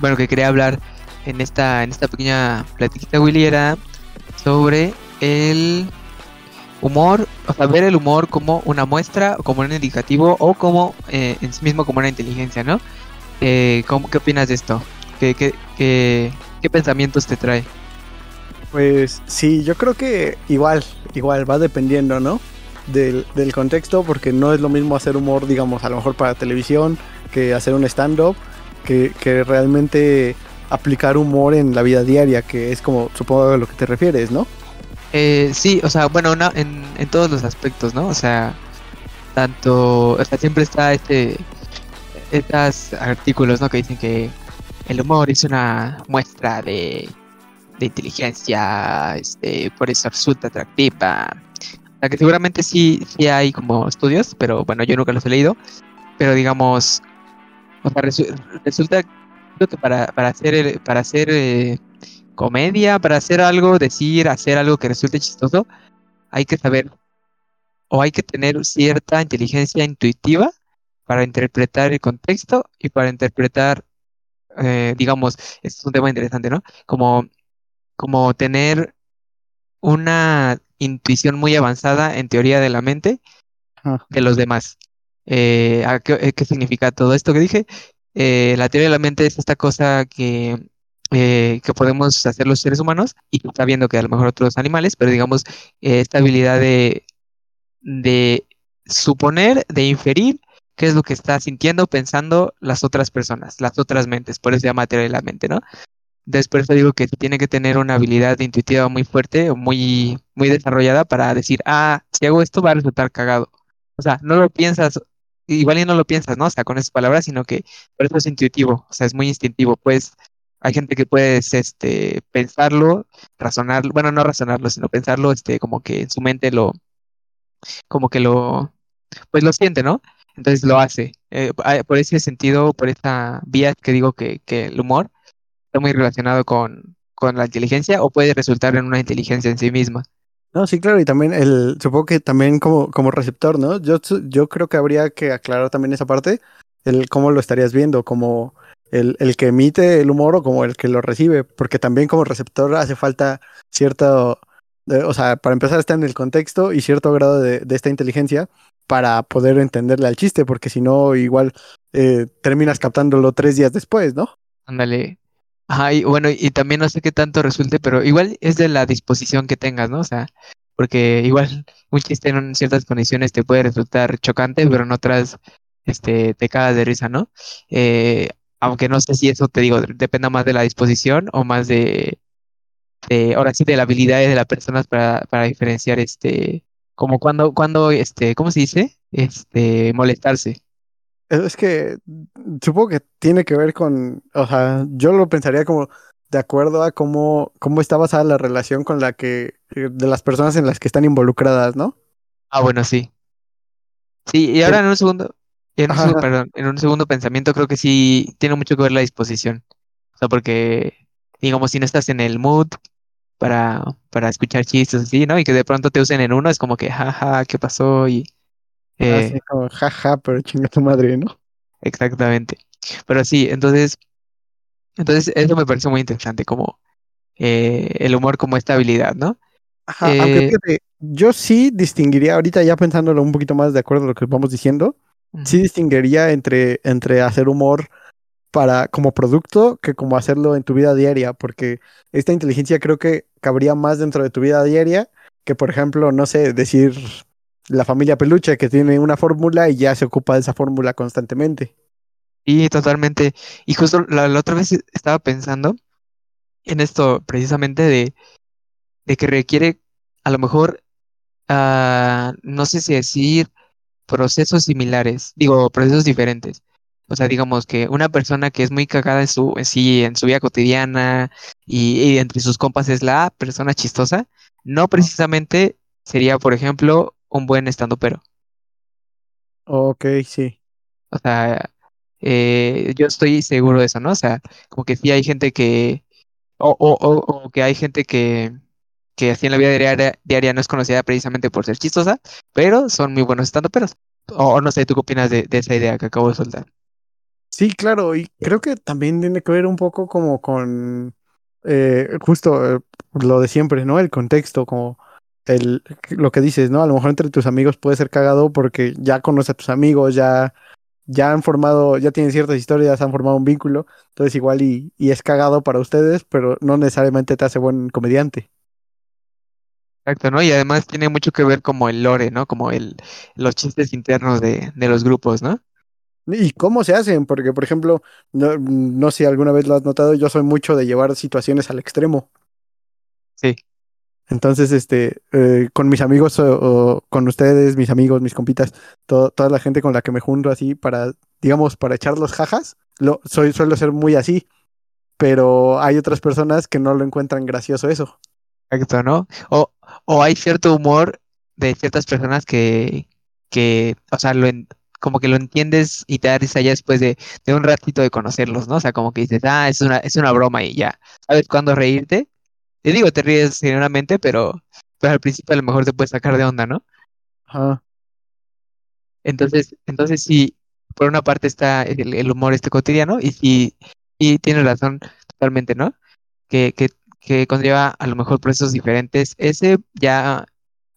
bueno, que quería hablar en esta, en esta pequeña platiquita, Willy, era sobre el humor, o sea, ver el humor como una muestra, como un indicativo o como eh, en sí mismo como una inteligencia, ¿no? Eh, ¿Qué opinas de esto? ¿Qué, qué, qué, qué pensamientos te trae? Pues sí, yo creo que igual, igual va dependiendo, ¿no? Del, del, contexto, porque no es lo mismo hacer humor, digamos, a lo mejor para televisión, que hacer un stand-up, que, que, realmente aplicar humor en la vida diaria, que es como supongo a lo que te refieres, ¿no? Eh, sí, o sea, bueno, en, en todos los aspectos, ¿no? O sea, tanto, o sea, siempre está este, estos artículos, ¿no? Que dicen que el humor es una muestra de, de inteligencia, este, por eso resulta atractiva, que seguramente sí, sí hay como estudios, pero bueno, yo nunca los he leído. Pero digamos, o sea, resulta que para, para hacer, para hacer eh, comedia, para hacer algo, decir, hacer algo que resulte chistoso, hay que saber o hay que tener cierta inteligencia intuitiva para interpretar el contexto y para interpretar, eh, digamos, esto es un tema interesante, ¿no? Como, como tener una intuición muy avanzada en teoría de la mente de los demás. Eh, eh, qué, significa todo esto que dije? Eh, la teoría de la mente es esta cosa que, que podemos hacer los seres humanos y está viendo que a lo mejor otros animales, pero digamos, esta habilidad de, de suponer, de inferir qué es lo que está sintiendo, pensando las otras personas, las otras mentes, por eso se llama teoría de la mente, ¿no? Por eso digo que tiene que tener una habilidad intuitiva muy fuerte o muy, muy desarrollada para decir, ah, si hago esto va a resultar cagado. O sea, no lo piensas, igual y no lo piensas, ¿no? O sea, con esas palabras, sino que por eso es intuitivo, o sea, es muy instintivo. Pues hay gente que puede este, pensarlo, razonarlo, bueno, no razonarlo, sino pensarlo, este, como que en su mente lo, como que lo, pues lo siente, ¿no? Entonces lo hace. Eh, por ese sentido, por esta vía que digo que, que el humor está muy relacionado con, con la inteligencia o puede resultar en una inteligencia en sí misma. No, sí, claro, y también el, supongo que también como, como receptor, ¿no? Yo, yo creo que habría que aclarar también esa parte, el cómo lo estarías viendo, como el, el que emite el humor o como el que lo recibe, porque también como receptor hace falta cierto, eh, o sea, para empezar está en el contexto y cierto grado de, de esta inteligencia para poder entenderle al chiste, porque si no, igual eh, terminas captándolo tres días después, ¿no? Ándale, Ajá, y bueno, y también no sé qué tanto resulte, pero igual es de la disposición que tengas, ¿no? O sea, porque igual un chiste en ciertas condiciones te puede resultar chocante, pero en otras este, te cagas de risa, ¿no? Eh, aunque no sé si eso te digo, dependa más de la disposición o más de, de ahora sí, de la habilidad de las personas para, para diferenciar, este, como cuando, cuando, este, ¿cómo se dice? Este, molestarse. Es que supongo que tiene que ver con, o sea, yo lo pensaría como de acuerdo a cómo, cómo está basada la relación con la que, eh, de las personas en las que están involucradas, ¿no? Ah, bueno, sí. Sí, y ahora en un segundo, en un segundo, perdón, en un segundo pensamiento creo que sí tiene mucho que ver la disposición. O sea, porque, digamos, si no estás en el mood para, para escuchar chistes así, ¿no? Y que de pronto te usen en uno, es como que, jaja, ¿qué pasó? Y Así ah, eh, como, jaja, pero chinga tu madre, ¿no? Exactamente. Pero sí, entonces, entonces eso me parece muy interesante, como eh, el humor como esta habilidad, ¿no? Ajá, aunque eh, yo sí distinguiría, ahorita ya pensándolo un poquito más de acuerdo a lo que vamos diciendo, sí distinguiría entre, entre hacer humor para como producto que como hacerlo en tu vida diaria, porque esta inteligencia creo que cabría más dentro de tu vida diaria que, por ejemplo, no sé, decir la familia peluche que tiene una fórmula y ya se ocupa de esa fórmula constantemente. Sí, totalmente. Y justo la, otra vez estaba pensando en esto precisamente de, de que requiere a lo mejor, uh, no sé si decir procesos similares, digo, procesos diferentes. O sea, digamos que una persona que es muy cagada en su, sí, en su vida cotidiana y, y entre sus compas es la persona chistosa, no precisamente sería, por ejemplo, un buen estando pero. Ok, sí. O sea, eh, yo estoy seguro de eso, ¿no? O sea, como que sí hay gente que, o, o, o, que hay gente que, que así en la vida diaria, diaria, no es conocida precisamente por ser chistosa, pero son muy buenos estando peros. O, no sé, ¿tú qué opinas de, esa idea que acabo de soltar? Sí, claro, y creo que también tiene que ver un poco como con eh, justo eh, lo de siempre, ¿no? El contexto, como el, lo que dices, ¿no? A lo mejor entre tus amigos puede ser cagado porque ya conoces a tus amigos, ya, ya han formado, ya tienen ciertas historias, han formado un vínculo, entonces igual y, y es cagado para ustedes, pero no necesariamente te hace buen comediante. Exacto, ¿no? Y además tiene mucho que ver como el lore, ¿no? Como el, los chistes internos de, de los grupos, ¿no? ¿Y cómo se hacen? Porque, por ejemplo, no, no sé si alguna vez lo has notado, yo soy mucho de llevar situaciones al extremo. Sí. Entonces, este, eh, con mis amigos o, con ustedes, mis amigos, mis compitas, toda la gente con la que me junto así para, digamos, para echar los jajas, lo, soy, suelo ser muy así, pero hay otras personas que no lo encuentran gracioso eso. Exacto, ¿no? O, o hay cierto humor de ciertas personas que, que o sea, lo como que lo entiendes y te da risa ya después de, de, un ratito de conocerlos, ¿no? O sea, como que dices, ah, es una, es una broma y ya. ¿Sabes cuándo reírte? Te digo, te ríes generalmente, pero, pero al principio a lo mejor te puedes sacar de onda, ¿no? Ajá. Entonces, entonces sí, por una parte está el, humor este cotidiano y sí, y tienes razón totalmente, ¿no? Que, que, que conlleva a lo mejor procesos diferentes. Ese ya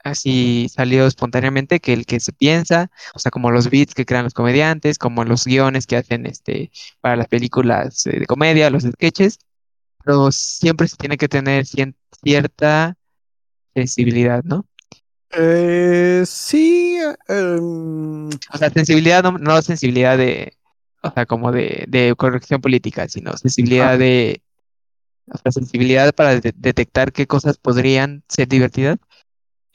así salió espontáneamente que el que se piensa, o sea, como los beats que crean los comediantes, como los guiones que hacen este para las películas eh, de comedia, los sketches, pero siempre se tiene que tener cierta sensibilidad, ¿no? Eh, sí. Em, o sea, sensibilidad, no, no, sensibilidad de, o sea, como de, de corrección política, sino sensibilidad de, la sensibilidad para detectar qué cosas podrían ser divertidas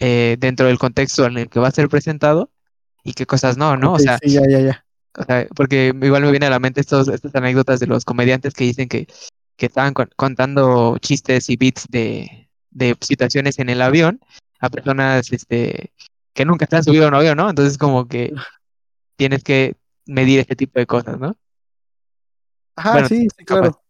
eh, dentro del contexto en el que va a ser presentado y qué cosas no, ¿no? o sea, sí, ya, ya, ya. O sea, porque igual me viene a la mente estos, estas anécdotas de los comediantes que dicen que, que estaban contando chistes y bits de, de situaciones en el avión a personas este, que nunca han subido a un avión, ¿no? Entonces como que *laughs* tienes que medir este tipo de cosas, ¿no? Ajá, sí, sí, claro.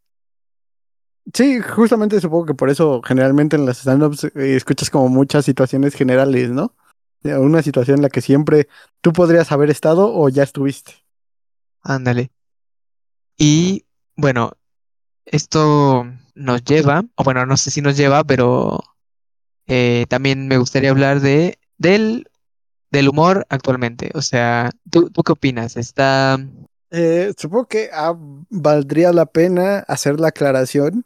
Sí, justamente supongo que por eso generalmente en las stand-ups eh, escuchas como muchas situaciones generales, ¿no? Una situación en la que siempre tú podrías haber estado o ya estuviste. Ándale. Y bueno, esto nos lleva, o bueno, no sé si nos lleva, pero eh, también me gustaría hablar de del, del humor actualmente. O sea, ¿tú, tú qué opinas? ¿Está eh, supongo que ah, valdría la pena hacer la aclaración.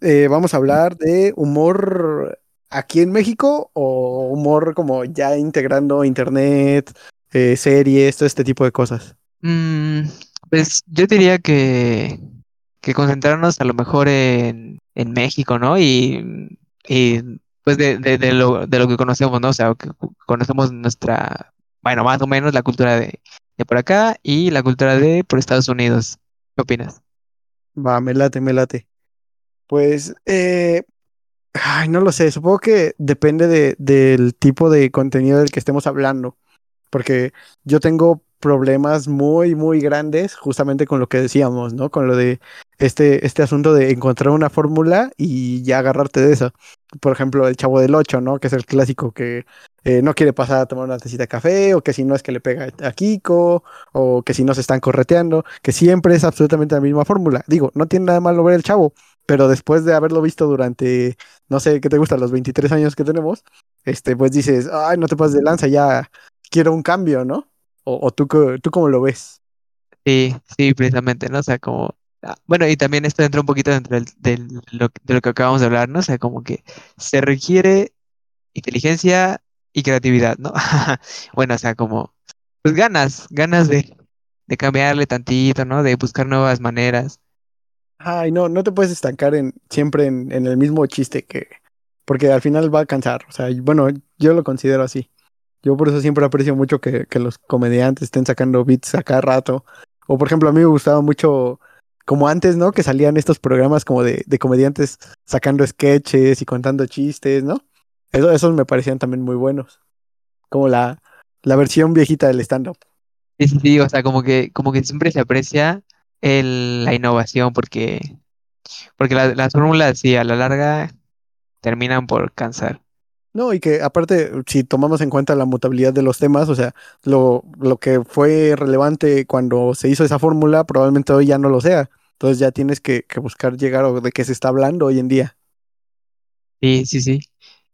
Eh, vamos a hablar de humor aquí en México o humor como ya integrando internet, series, todo este tipo de cosas. Mm, pues yo diría que, que concentrarnos a lo mejor en, en México, ¿no? Y, y pues de, de, de, lo, de lo que conocemos, ¿no? O sea, que conocemos nuestra, bueno, más o menos la cultura de, de por acá y la cultura de por Estados Unidos. ¿Qué opinas? Va, me late, me late. Pues, eh, ay, no lo sé, supongo que depende de, del tipo de contenido del que estemos hablando, porque yo tengo problemas muy, muy grandes justamente con lo que decíamos, ¿no? Con lo de este, este asunto de encontrar una fórmula y ya agarrarte de eso. Por ejemplo, el Chavo del Ocho, ¿no? Que es el clásico que eh, no quiere pasar a tomar una tacita de café, o que si no es que le pega a Kiko, o que si no se están correteando, que siempre es absolutamente la misma fórmula. Digo, no tiene nada malo ver el chavo, pero después de haberlo visto durante, no sé, ¿qué te gusta? Los 23 años que tenemos, este, pues dices, ay, no te pases de lanza, ya quiero un cambio, ¿no? O, tú, tú cómo lo ves. Sí, sí, precisamente, ¿no? O sea, como ah, bueno, y también esto entra un poquito dentro del, del, lo, de lo que acabamos de hablar, ¿no? O sea, como que se requiere inteligencia y creatividad, ¿no? *laughs* bueno, o sea, como, pues ganas, ganas de, de cambiarle tantito, ¿no? De buscar nuevas maneras. Ay, no, no te puedes estancar en, siempre en, en el mismo chiste que, porque al final va a cansar, o sea, bueno, yo lo considero así. Yo por eso siempre aprecio mucho que, que los comediantes estén sacando beats a cada rato. O por ejemplo, a mí me gustaba mucho, como antes, ¿no? Que salían estos programas como de, de comediantes sacando sketches y contando chistes, ¿no? esos me parecían también muy buenos. Como la, la versión viejita del stand-up. Sí, sí, o sea, como que, como que siempre se aprecia la innovación porque, porque las fórmulas, sí, a la larga terminan por cansar. No, y que aparte, si tomamos en cuenta la mutabilidad de los temas, o sea, lo, lo que fue relevante cuando se hizo esa fórmula, probablemente hoy ya no lo sea. Entonces ya tienes que, buscar llegar a de qué se está hablando hoy en día. Sí, sí, sí.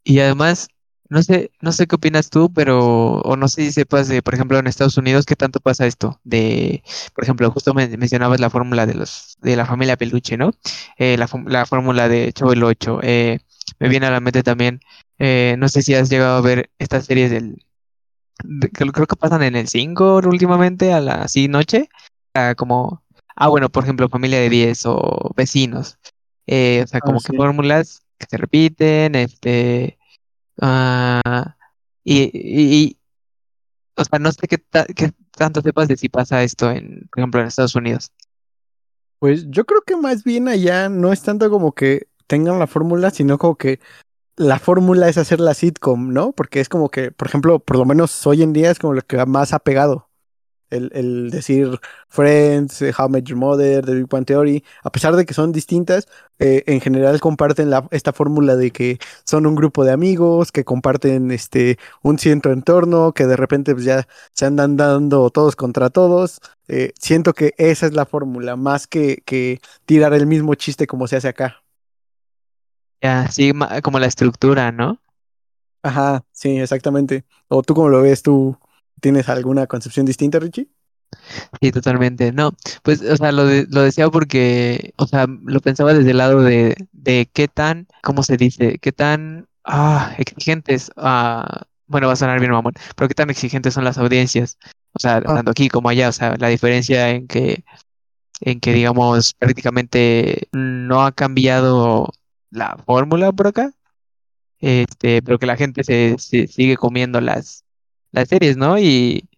Y además, no sé, no sé qué opinas tú, pero, o no sé si sepas de, por ejemplo, en Estados Unidos, qué tanto pasa esto. De, por ejemplo, justo mencionabas la fórmula de los, de la familia Peluche, ¿no? Eh, la, la fórmula de Chavo el. Eh, me viene a la mente también, eh, no sé si has llegado a ver estas series del, creo que pasan en el 5 últimamente, a la así noche, como, ah, bueno, por ejemplo, familia de 10 o vecinos. o sea, ah, como que fórmulas que se repiten, este, uh, y, y, o sea, no sé qué, qué tanto sepas de si pasa esto en, por ejemplo, en Estados Unidos. Pues yo creo que más bien allá no es tanto como que tengan la fórmula, sino como que la fórmula es hacer la sitcom, ¿no? Porque es como que, por ejemplo, por lo menos hoy en día es como lo que más ha pegado el, decir Friends, eh, How I Met Your Mother, The Big Bang Theory, a pesar de que son distintas, eh, en general comparten esta fórmula de que son un grupo de amigos, que comparten este, un cierto entorno, que de repente pues, ya se andan dando todos contra todos. Eh, siento que esa es la fórmula, más que, que tirar el mismo chiste como se hace acá. Ya, sí, como la estructura, ¿no? Ajá, sí, exactamente. ¿O tú cómo lo ves? ¿Tú, ¿Tienes alguna concepción distinta, Richie? Sí, totalmente. No, pues, o sea, lo, lo decía porque, o sea, lo pensaba desde el lado de, de qué tan, ¿cómo se dice? ¿Qué tan ah, exigentes, ah, bueno, va a sonar bien, mamón, pero qué tan exigentes son las audiencias? O sea, ah. tanto aquí como allá, o sea, la diferencia en que en que, digamos, prácticamente no ha cambiado la fórmula por acá, este, pero que la gente se, se sigue comiendo las, las series, ¿no? Y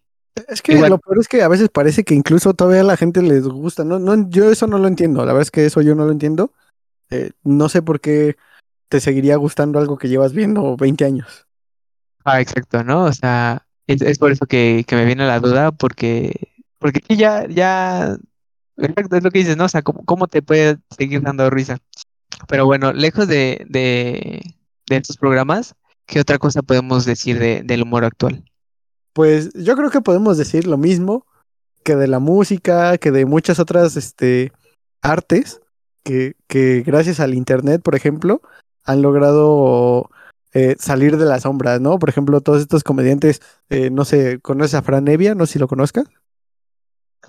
Es que Igual. lo peor es que a veces parece que incluso todavía a la gente les gusta. No, no, yo eso no lo entiendo. La verdad es que eso yo no lo entiendo. Eh, no sé por qué te seguiría gustando algo que llevas viendo 20 años. Ah, exacto, ¿no? O sea, es, es por eso que, que me viene la duda, porque, porque sí, ya, ya, exacto, es lo que dices, ¿no? O sea, ¿cómo, cómo te puede seguir dando risa? Pero bueno, lejos de, de, de estos programas, ¿qué otra cosa podemos decir de, del humor actual? Pues yo creo que podemos decir lo mismo que de la música, que de muchas otras este, artes, que, que gracias al Internet, por ejemplo, han logrado eh, salir de las sombras, ¿no? Por ejemplo, todos estos comediantes, eh, no sé, ¿conoces a Fran Evia? No sé si lo conozcas.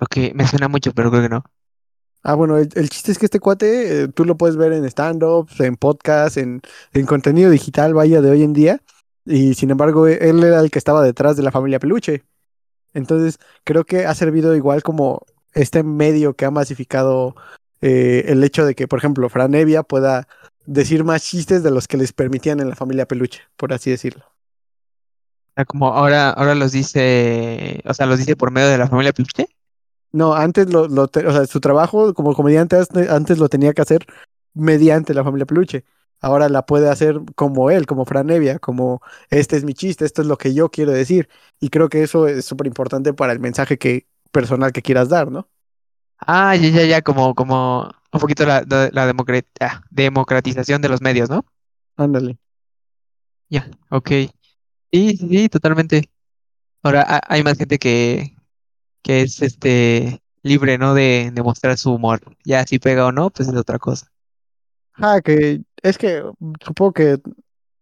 Que me suena mucho, pero creo que no. Ah, bueno, el, chiste es que este cuate eh, tú lo puedes ver en stand-ups, en podcasts, en, en contenido digital, vaya, de hoy en día. Y sin embargo, e- él era el que estaba detrás de la familia Peluche. Entonces, creo que ha servido igual como este medio que ha masificado eh, el hecho de que, por ejemplo, Fran Evia pueda decir más chistes de los que les permitían en la familia Peluche, por así decirlo. Sea, como ahora, ahora los dice, o sea, los dice por medio de la familia Peluche. No, antes lo, lo o sea, su trabajo como comediante antes, lo tenía que hacer mediante la familia Peluche. Ahora la puede hacer como él, como Fran Evia, como este es mi chiste, esto es lo que yo quiero decir. Y creo que eso es súper importante para el mensaje que, personal que quieras dar, ¿no? Ah, ya, ya, ya, como, como un poquito la, la, ah, democratización de los medios, ¿no? Ándale. Ya, ok. Sí, sí, totalmente. Ahora ha- hay más gente que, que es este libre, ¿no? De, de mostrar su humor. Ya si pega o no, pues es otra cosa. Ah, que es que mm, supongo que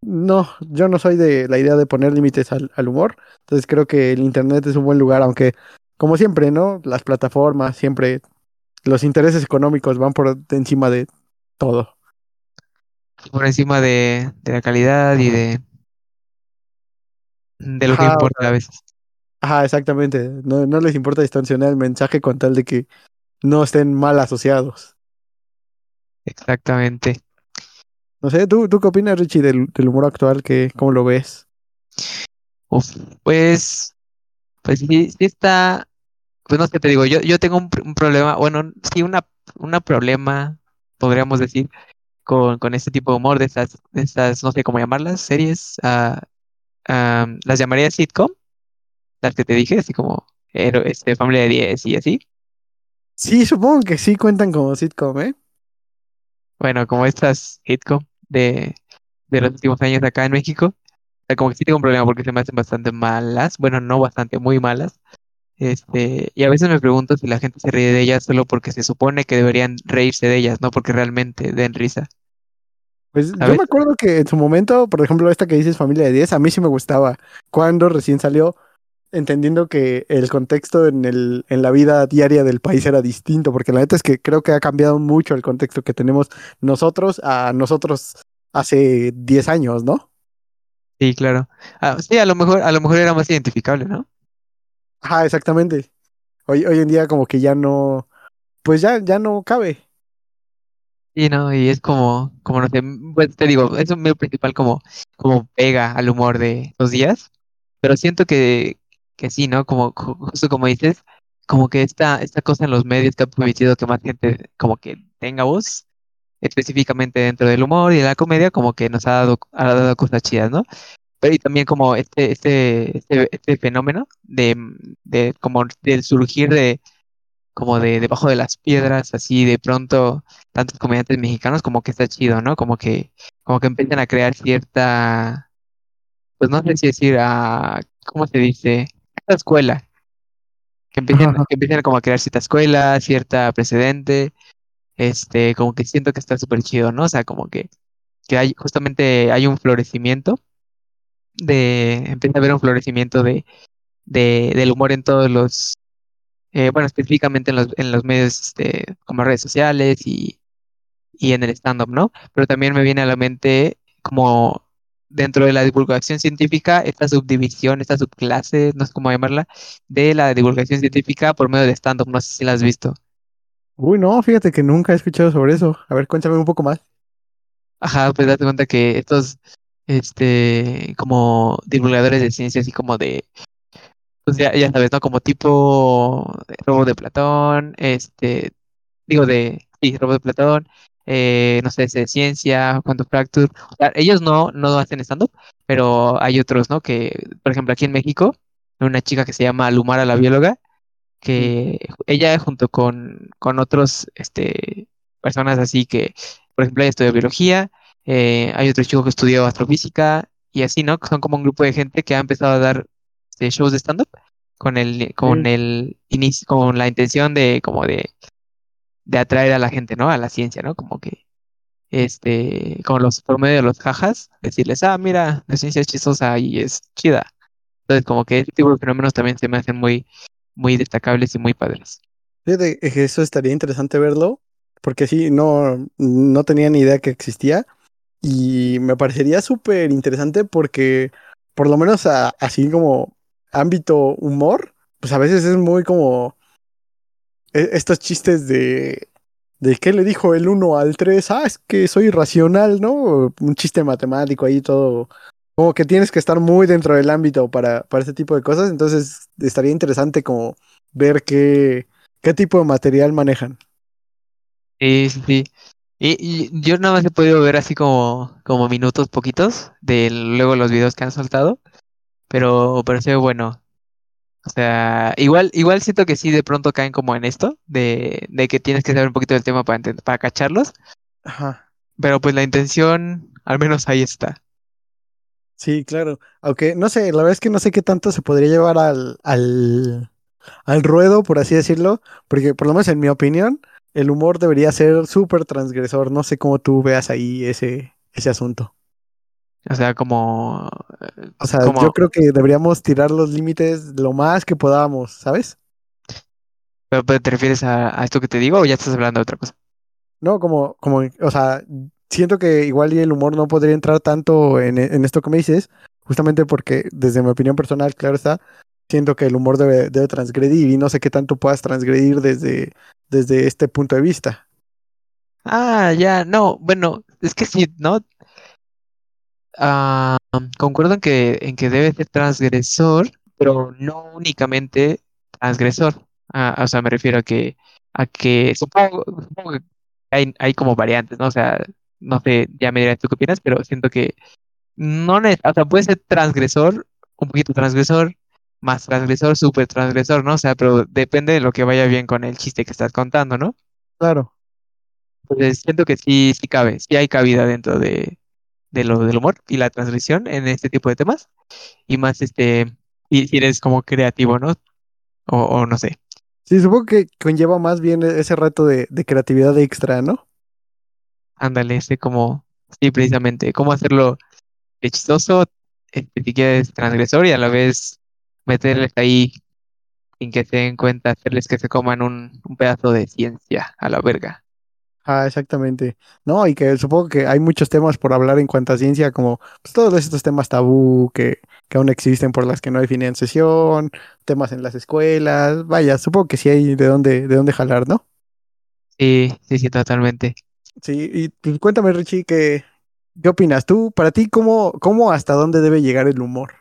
no, yo no soy de la idea de poner límites al, al humor. Entonces creo que el internet es un buen lugar, aunque como siempre, ¿no? Las plataformas, siempre los intereses económicos van por encima de todo. Por encima de, de la calidad y de, de lo que Ajá, importa a veces. Ajá, exactamente. No, no les importa distorsionar el mensaje con tal de que no estén mal asociados. Exactamente. No sé, ¿tú, tú qué opinas, Richie, del, del humor actual? Que, ¿Cómo lo ves? Uf, pues, pues sí, sí está, pues no sé, te digo, yo, yo tengo un, pr- un problema, bueno, sí, una, una problema, podríamos decir, con, con este tipo de humor, de estas, de estas, no sé cómo llamarlas, series, ah, las llamaría sitcom, las que te dije, así como este, Familia de 10 y así. Sí, supongo que sí cuentan como sitcom, ¿eh? Bueno, como estas sitcom de, de los últimos años acá en México. Como que sí tengo un problema porque se me hacen bastante malas. Bueno, no bastante, muy malas. Este, y a veces me pregunto si la gente se ríe de ellas solo porque se supone que deberían reírse de ellas, no porque realmente den risa, Pues yo me acuerdo que en su momento, por ejemplo, esta que dices Familia de 10, a mí sí me gustaba cuando recién salió, entendiendo que el contexto en el, en la vida diaria del país era distinto, porque la neta es que creo que ha cambiado mucho el contexto que tenemos nosotros a nosotros hace 10 años, ¿no? Sí, claro. Ah, sí, a lo mejor, a lo mejor era más identificable, ¿no? Ajá, exactamente. Hoy, hoy en día como que ya no, pues ya, ya no cabe. Sí, no, y es como, como no sé, pues te digo, es un medio principal como, como pega al humor de los días, pero siento que, que sí, ¿no? Como, ju- justo como dices, como que esta, esta cosa en los medios que ha permitido que más gente como que tenga voz, específicamente dentro del humor y de la comedia, como que nos ha dado, ha dado cosas chidas, ¿no? Pero y también como este, este, este, este fenómeno de, de como del surgir de como de debajo de las piedras, así de pronto tantos comediantes mexicanos, como que está chido, ¿no? Como que, como que empiezan a crear cierta, pues no sé si decir, a, ¿cómo se dice? Esta escuela, que empiecen, que empiecen como a crear cierta escuela, cierta precedente, este, como que siento que está súper chido, ¿no? O sea, como que, que hay, justamente hay un florecimiento de, empieza a haber un florecimiento de, de, del humor en todos los, eh, bueno, específicamente en los, en los medios, este, como redes sociales y, y en el stand-up, ¿no? Pero también me viene a la mente como dentro de la divulgación científica, esta subdivisión, esta subclase, no sé cómo llamarla, de la divulgación científica por medio de stand-up, no sé si la has visto. Uy, no, fíjate que nunca he escuchado sobre eso. A ver, cuéntame un poco más. Ajá, pues date cuenta que estos, este, como divulgadores de ciencia, así como de, pues ya, ya sabes, ¿no? Como tipo Robo de Platón, este, digo de, sí, Robo de Platón, eh, no sé, de ciencia, Quantum Fracture. O sea, ellos no, no hacen stand-up, pero hay otros, ¿no? Que, por ejemplo, aquí en México, una chica que se llama Lumara la bióloga, que ella junto con, con otros, este, personas así que, por ejemplo, ella estudió biología, eh, hay otro chico que estudió astrofísica y así, ¿no? Son como un grupo de gente que ha empezado a dar este, shows de stand-up con el, con sí. el con la intención de, como de, de atraer a la gente, ¿no? A la ciencia, ¿no? Como que, este, como los, por medio de los jajas, decirles, ah, mira, la ciencia es chistosa y es chida. Entonces, como que este tipo de fenómenos también se me hacen muy, muy destacables y muy padres. Eso estaría interesante verlo, porque sí, no, no tenía ni idea que existía. Y me parecería súper interesante porque, por lo menos así como ámbito humor, pues a veces es muy como estos chistes de, de ¿qué le dijo el uno al 3? Ah, es que soy irracional, ¿no? Un chiste matemático ahí todo. Como que tienes que estar muy dentro del ámbito para, para ese tipo de cosas. Entonces estaría interesante como ver qué, qué tipo de material manejan. Sí, sí, sí. Y, y yo nada más he podido ver así como, como minutos poquitos de luego los videos que han soltado, pero, pero se ve bueno. O sea, igual, igual siento que sí de pronto caen como en esto, de, de que tienes que saber un poquito del tema para, para cacharlos, Ajá. pero pues la intención, al menos ahí está. Sí, claro. Aunque no sé, la verdad es que no sé qué tanto se podría llevar al, al, al ruedo, por así decirlo, porque por lo menos en mi opinión, el humor debería ser súper transgresor. No sé cómo tú veas ahí ese, ese asunto. O sea, como, eh, O sea, yo creo que deberíamos tirar los límites lo más que podamos, ¿sabes? pero, pero ¿te refieres a, a esto que te digo o ya estás hablando de otra cosa? No, como, como, o sea, siento que igual y el humor no podría entrar tanto en, en esto que me dices, justamente porque desde mi opinión personal, claro está, siento que el humor debe, debe transgredir y no sé qué tanto puedas transgredir desde, desde este punto de vista. Ah, ya, no, bueno, es que sí, ¿no? Ah, concuerdo en que, en que debe ser transgresor, pero no únicamente transgresor. Ah, o sea, me refiero a que, a que supongo, supongo que hay, hay como variantes, ¿no? O sea, no sé, ya me dirás tú qué opinas, pero siento que no, o sea, puede ser transgresor, un poquito transgresor, más transgresor, súper transgresor, ¿no? O sea, pero depende de lo que vaya bien con el chiste que estás contando, ¿no? Claro. Entonces siento que sí, sí cabe, sí hay cabida dentro de, de lo del humor y la transgresión en este tipo de temas. Y más este, y si eres como creativo, ¿no? O, o no sé, Sí, supongo que conlleva más bien e- ese reto de, de creatividad extra, ¿no? ándale, este como, sí, precisamente, cómo hacerlo chistoso, este, si quieres transgresor y a la vez meterles ahí sin que se den cuenta, hacerles que se coman un, un pedazo de ciencia a la verga. Ah, exactamente. No, y que supongo que hay muchos temas por hablar en cuanto a ciencia, como pues, todos estos temas tabú que, que aún existen por las que no hay financiación, temas en las escuelas, vaya, supongo que sí hay de dónde, de dónde jalar, ¿no? Sí, sí, sí, totalmente. Sí, y pues, cuéntame, Richie, ¿qué, qué opinas tú? Para ti, ¿cómo, cómo hasta dónde debe llegar el humor?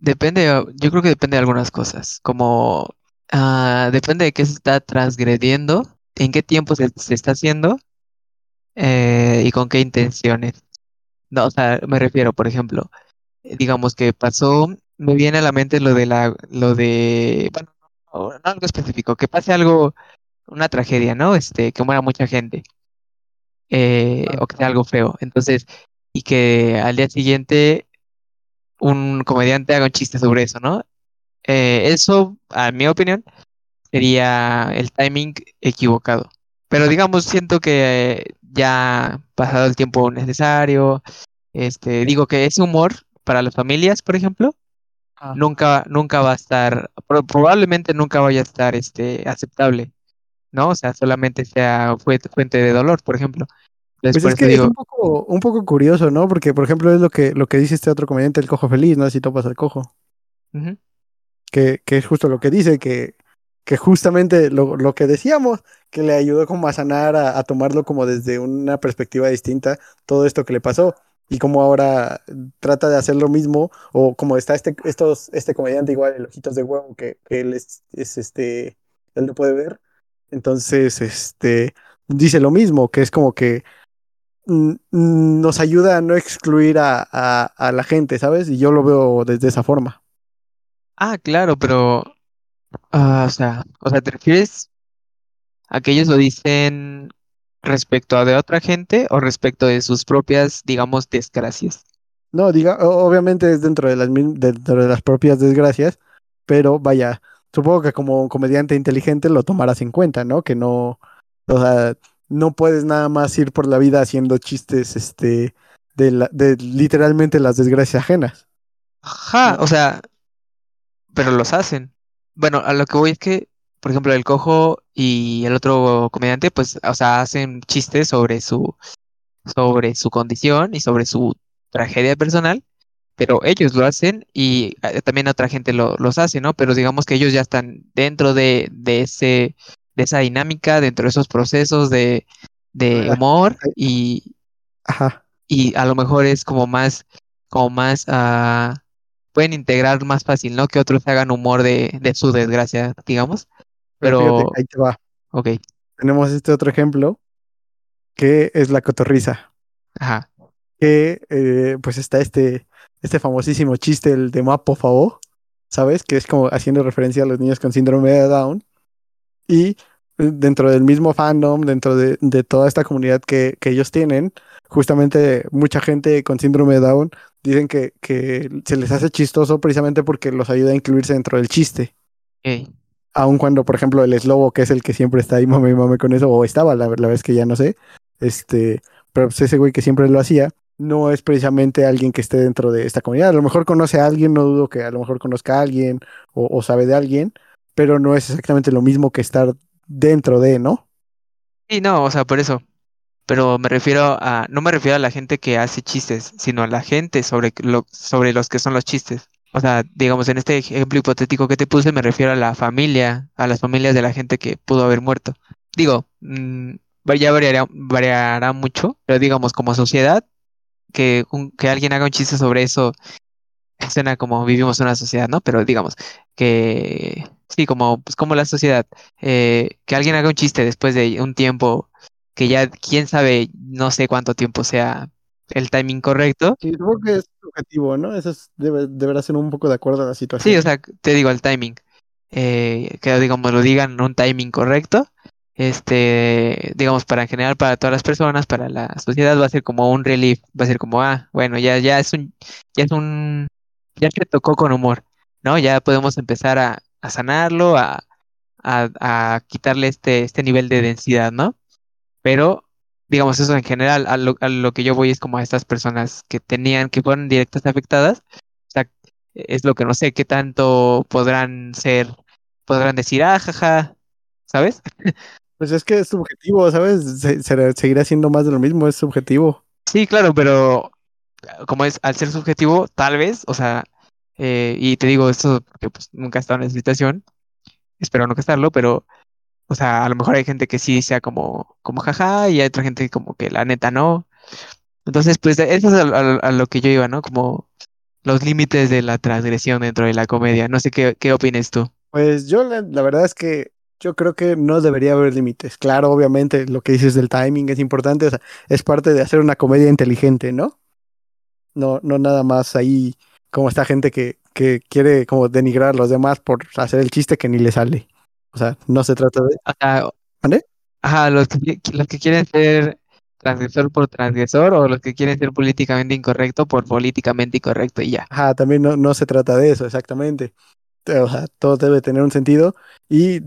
Depende, ah, yo creo que depende de algunas cosas, como ah, depende de qué se está transgrediendo, en qué tiempo se, se está haciendo eh, y con qué intenciones. No, o sea, me refiero, por ejemplo, eh, digamos que pasó, me viene a la mente lo de la, lo de, bueno, no, algo específico, que pase algo, una tragedia, ¿no? Este, que muera mucha gente, eh, o que sea algo feo. Entonces, y que al día siguiente un comediante haga un chiste sobre eso, ¿no? Eh, eso, a mi opinión, sería el timing equivocado. Pero digamos, siento que eh, ya pasado el tiempo necesario, este, digo que ese humor para las familias, por ejemplo, ah. nunca, nunca va a estar, pro- probablemente nunca vaya a estar, este, aceptable, ¿no? O sea, solamente sea fue- fuente de dolor, por ejemplo. Entonces, Pues es que es un poco, un poco curioso, ¿no? Porque, por ejemplo, es lo que, lo que dice este otro comediante, el cojo feliz, no si topas al cojo, que, que es justo lo que dice, que que justamente lo, lo que decíamos, que le ayudó como a sanar, a, tomarlo como desde una perspectiva distinta, todo esto que le pasó y como ahora trata de hacer lo mismo, o como está este, estos, este comediante igual, el Ojitos de Huevo, que, él es, es, este, él lo puede ver, entonces, este, dice lo mismo, que es como que nos ayuda a no excluir a, a, a la gente, ¿sabes? Y yo lo veo desde esa forma. Ah, claro, pero, ah, o sea, o sea, ¿te refieres a que ellos lo dicen respecto a de otra gente o respecto de sus propias, digamos, desgracias? No, diga, obviamente es dentro de las, dentro de las propias desgracias, pero vaya, supongo que como un comediante inteligente lo tomarás en cuenta, ¿no? Que no, o sea, no puedes nada más ir por la vida haciendo chistes, este, de, la- de literalmente las desgracias ajenas. Ajá, o sea, pero los hacen. Bueno, a lo que voy es que, por ejemplo, el cojo y el otro comediante, pues, o sea, hacen chistes sobre su, sobre su condición y sobre su tragedia personal, pero ellos lo hacen y eh, también otra gente lo, los hace, ¿no? Pero digamos que ellos ya están dentro de, de ese, de esa dinámica, dentro de esos procesos de, de humor y, Ajá, y a lo mejor es como más, como más, ah, pueden integrar más fácil, ¿no? Que otros hagan humor de, de su desgracia, digamos. pero fíjate, ahí te va. ok, Tenemos este otro ejemplo que es la cotorriza, ajá, que eh, pues está este, este famosísimo chiste, el de Mapo Favor, ¿sabes? Que es como haciendo referencia a los niños con síndrome de Down. Y eh, dentro del mismo fandom, dentro de, de toda esta comunidad que, que ellos tienen, justamente mucha gente con síndrome de Down dicen que, que se les hace chistoso precisamente porque los ayuda a incluirse dentro del chiste. ok, Aun cuando, por ejemplo, el eslobo, que es el que siempre está ahí, mame y mame con eso, o estaba, la, la vez que ya no sé, este, pero pues ese güey que siempre lo hacía, no es precisamente alguien que esté dentro de esta comunidad. A lo mejor conoce a alguien, no dudo que a lo mejor conozca a alguien o, o sabe de alguien, pero no es exactamente lo mismo que estar dentro de, ¿no? Sí, no, o sea, por eso. Pero me refiero a, no me refiero a la gente que hace chistes, sino a la gente sobre lo, sobre los que son los chistes. O sea, digamos, en este ejemplo hipotético que te puse, me refiero a la familia, a las familias de la gente que pudo haber muerto. Digo, mm, va- ya variará, variará mucho, pero digamos, como sociedad, que, que alguien haga un chiste sobre eso, suena como vivimos una sociedad, ¿no? Pero digamos, que sí, como, pues como la sociedad, eh, que alguien haga un chiste después de un tiempo que ya quién sabe, no sé cuánto tiempo sea el timing correcto. Sí, supongo que es subjetivo, ¿no? Eso es- debe, deberá ser un poco de acuerdo a la Sí, situación. o sea, te digo el timing. eh, que digamos lo digan en un timing correcto. Este, digamos, para en general, para todas las personas, para la sociedad, va a ser como un relief, va a ser como, ah, bueno, ya, ya es un, ya es un, ya se tocó con humor, ¿no? Ya podemos empezar a, a sanarlo, a, a, a quitarle este, este nivel de densidad, ¿no? Pero, digamos, eso en general, a lo, a lo que yo voy es como a estas personas que tenían, que fueron directas afectadas, o sea, es lo que no sé, qué tanto podrán ser, podrán decir, ah, jaja, ¿sabes? *laughs* Pues es que es subjetivo, ¿sabes? Se- seguirá siendo más de lo mismo, es subjetivo. Sí, claro, pero como es al ser subjetivo, tal vez, o sea, eh, y te digo esto porque pues nunca he estado en esa situación, espero nunca estarlo, pero, o sea, a lo mejor hay gente que sí sea como, como jaja, y hay otra gente como que la neta no. Entonces, pues eso es a, lo que yo iba, ¿no? Como los límites de la transgresión dentro de la comedia. No sé qué, qué opines tú. Pues yo la, la verdad es que yo creo que no debería haber límites. Claro, obviamente lo que dices del timing es importante, o sea, es parte de hacer una comedia inteligente, ¿no? No, no nada más ahí como esta gente que, que quiere como denigrar a los demás por hacer el chiste que ni le sale. O sea, no se trata de... O sea, ¿Mande? ajá, los que, los que quieren ser transgresor por transgresor o los que quieren ser políticamente incorrecto por políticamente incorrecto y ya. Ajá, también no, no se trata de eso, exactamente. O sea, todo debe tener un sentido. Y,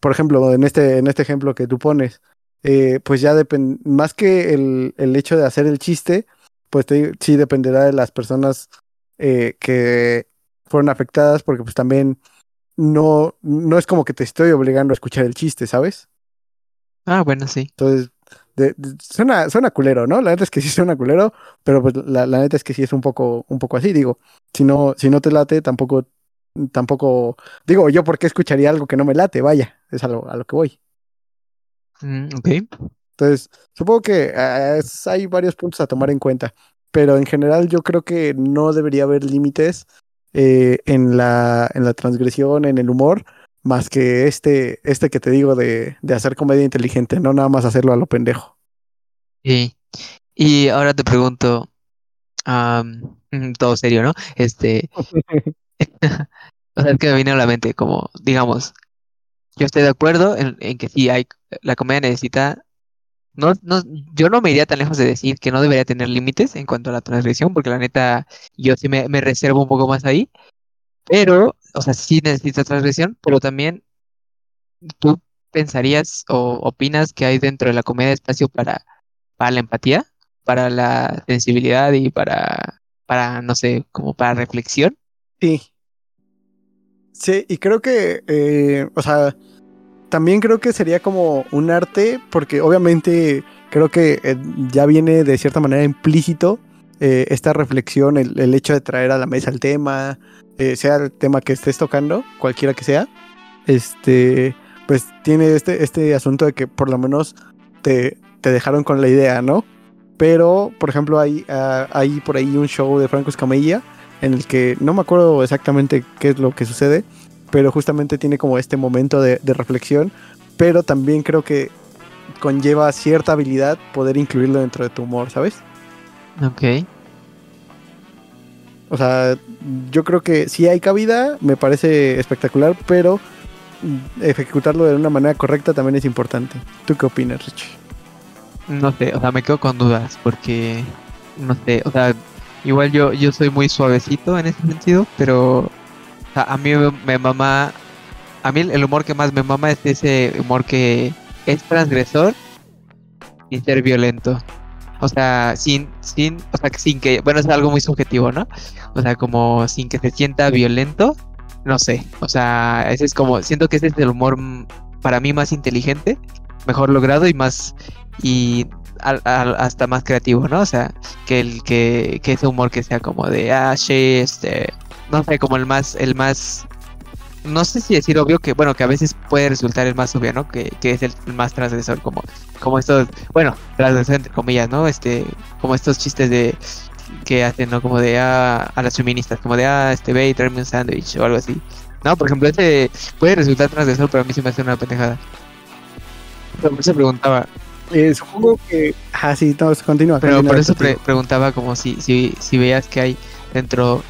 por ejemplo, en este, en este ejemplo que tú pones, eh, pues ya depende, más que el, el hecho de hacer el chiste, pues te- sí dependerá de las personas eh, que fueron afectadas, porque pues también no, no es como que te estoy obligando a escuchar el chiste, ¿sabes? Ah, bueno, sí. Entonces, de- de- suena, suena culero, ¿no? La neta es que sí *laughs* suena culero, pero pues la, la neta es que sí es un poco, un poco así, digo. Si no, si no te late, tampoco tampoco, digo, yo por qué escucharía algo que no me late, vaya, es a lo, a lo que voy. Mm, ok. Entonces, supongo que eh, hay varios puntos a tomar en cuenta, pero en general yo creo que no debería haber límites eh, en la, en la transgresión, en el humor, más que este, este que te digo de, de hacer comedia inteligente, no nada más hacerlo a lo pendejo. Y, y ahora te pregunto, mm, todo serio, ¿no? Este, *laughs* o sea, es que me viene a la mente como, digamos, yo estoy de acuerdo en, en que sí hay, la comedia necesita, no, no, yo no me iría tan lejos de decir que no debería tener límites en cuanto a la transgresión, porque la neta, yo sí me, me reservo un poco más ahí, pero, o sea, sí necesita transgresión, pero también tú pensarías o opinas que hay dentro de la comedia espacio para, para la empatía, para la sensibilidad y para, para, no sé, como para reflexión. Sí. Sí, y creo que, eh, o sea, también creo que sería como un arte, porque obviamente creo que eh, ya viene de cierta manera implícito eh, esta reflexión, el, el hecho de traer a la mesa el tema, eh, sea el tema que estés tocando, cualquiera que sea, este, pues tiene este, este asunto de que por lo menos te, te dejaron con la idea, ¿no? Pero, por ejemplo, hay, ah, hay por ahí un show de Franco Escamilla en el que no me acuerdo exactamente qué es lo que sucede, pero justamente tiene como este momento de, de reflexión, pero también creo que conlleva cierta habilidad poder incluirlo dentro de tu humor, ¿sabes? Ok. O sea, yo creo que si hay cabida, me parece espectacular, pero ejecutarlo de una manera correcta también es importante. ¿Tú qué opinas, Rich? No sé, o sea, me quedo con dudas porque, no sé, o sea, igual yo, yo soy muy suavecito en ese sentido, pero sea, a mí me, mama, a mí el humor que más me mama es ese humor que es transgresor y ser violento. O sea, sin, sin, o sea, sin que, bueno, es algo muy subjetivo, ¿no? O sea, como sin que se sienta violento, no sé. O sea, ese es como, siento que ese es el humor para mí más inteligente, mejor logrado y más, y al- hasta más creativo, ¿no? O sea, que el que, que ese humor que sea como de, ah, sí, este, no sé, como el más, el más, no sé si decir obvio que, bueno, que a veces puede resultar el más obvio, ¿no? Que, que es el más transgresor, como, como estos, bueno, transgresor entre comillas, ¿no? Este, como estos chistes de, que hacen, ¿no? Como de, ah, a las feministas, como de, ah, este, ve y tráeme un sándwich o algo así. No, por ejemplo, este puede resultar transgresor, pero a mí sí me hace una pendejada. Pero eso preguntaba, Eh, supongo que... Ah, sí, no, continúa. pero continúa, por eso pre- preguntaba como si, si, si veías que hay dentro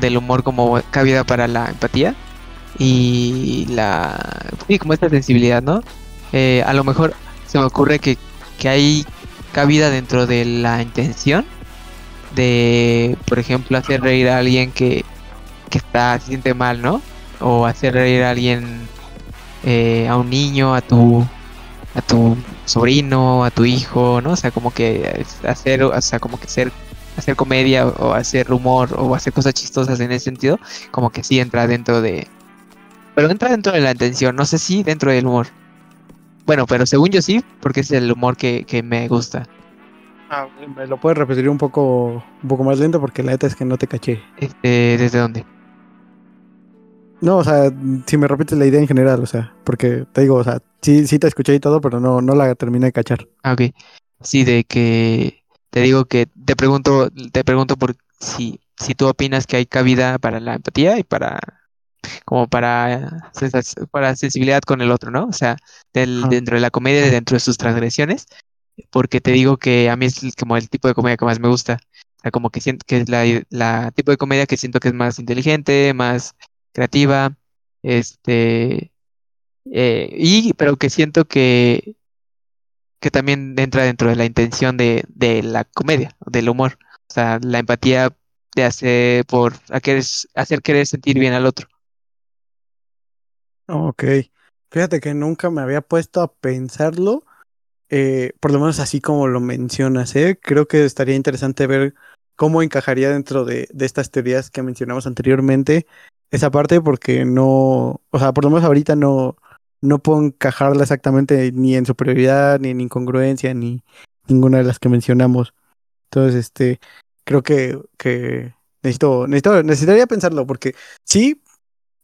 del humor como cabida para la empatía y la sí, como esta sensibilidad, ¿no? Eh, a lo mejor se me ocurre que, que hay cabida dentro de la intención de, por ejemplo, hacer reír a alguien que, que está, se siente mal, ¿no? O hacer reír a alguien, eh, a un niño, a tu, a tu sobrino, a tu hijo, ¿no? O sea, como que hacer, o sea, como que hacer comedia o hacer humor o hacer cosas chistosas en ese sentido, como que sí entra dentro de, pero entra dentro de la intención, no sé si dentro del humor. Bueno, pero según yo sí, porque es el humor que, que me gusta. Ah, ¿Me lo puedes repetir un poco, un poco más lento? Porque la neta es que no te caché. Este, ¿desde dónde? No, o sea, si me repites la idea en general, o sea, porque te digo, o sea, sí, sí te escuché y todo, pero no, no la terminé de cachar. Ah, ok. Sí, de que te digo que te pregunto, te pregunto por si, si tú opinas que hay cabida para la empatía y para como para, para sensibilidad con el otro, ¿no? O sea, del, dentro de la comedia, dentro de sus transgresiones, porque te digo que a mí es como el tipo de comedia que más me gusta. O sea, como que siento que es la, la tipo de comedia que siento que es más inteligente, más creativa, este, eh, y pero que siento que que también entra dentro de la intención de, de la comedia, del humor. O sea, la empatía te hace por hacer querer sentir bien al otro. Ok. Fíjate que nunca me había puesto a pensarlo, eh, por lo menos así como lo mencionas, ¿eh? Creo que estaría interesante ver cómo encajaría dentro de, de estas teorías que mencionamos anteriormente esa parte, porque no, o sea, por lo menos ahorita no, no puedo encajarla exactamente ni en superioridad, ni en incongruencia, ni ninguna de las que mencionamos. Entonces, este, creo que, que necesito, necesito, necesitaría pensarlo, porque sí,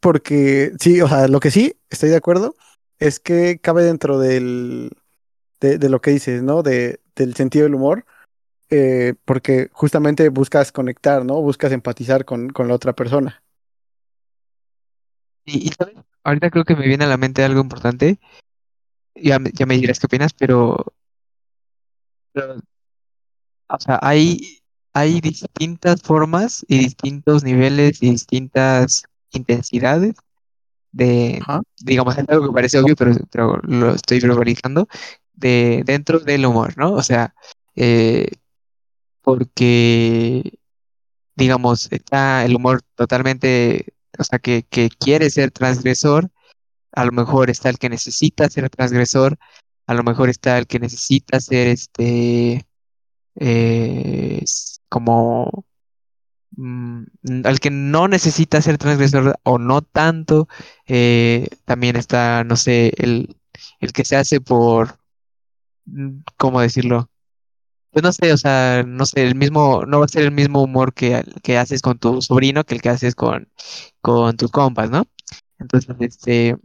porque sí, o sea, lo que sí, estoy de acuerdo, es que cabe dentro del, de, lo que dices, ¿no? De, del sentido del humor, eh, porque justamente buscas conectar, ¿no? Buscas empatizar con, con la otra persona. Y, ¿sabes? Ahorita creo que me viene a la mente algo importante. Ya, me- ya me dirás qué opinas, pero, pero, o sea, hay, hay distintas formas y distintos niveles y distintas intensidades de, Ajá. digamos, es algo que parece obvio, pero, pero lo estoy verbalizando, de dentro del humor, ¿no? O sea, eh, porque, digamos, está el humor totalmente, o sea, que, que quiere ser transgresor, a lo mejor está el que necesita ser transgresor, a lo mejor está el que necesita ser este, eh, como, mm, al que no necesita ser transgresor o no tanto, eh, también está, no sé, el, el que se hace por, ¿cómo decirlo? Pues no sé, o sea, no sé, el mismo, no va a ser el mismo humor que, que haces con tu sobrino que el que haces con, con tus compas, ¿no? Entonces, este,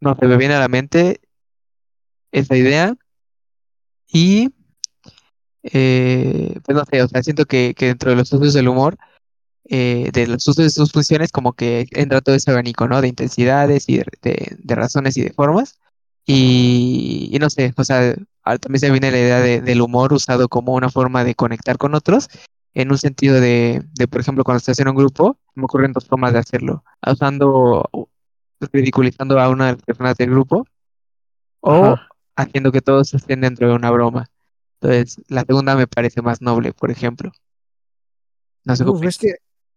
no, se me viene a la mente esa idea y, eh, pues no sé, o sea, siento que, que dentro de los usos del humor, eh, de los usos de sus funciones, como que entra todo ese abanico, ¿no? De intensidades y de, de- razones y de formas. Y no sé, o sea, ah, también se viene la idea de- del humor usado como una forma de conectar con otros, en un sentido de, de, por ejemplo, cuando estás en un grupo, me ocurren dos formas de hacerlo, usando, ridiculizando a una de las personas del grupo o Ajá. haciendo que todos estén dentro de una broma. Entonces, la segunda me parece más noble, por ejemplo. No sé Uf, es que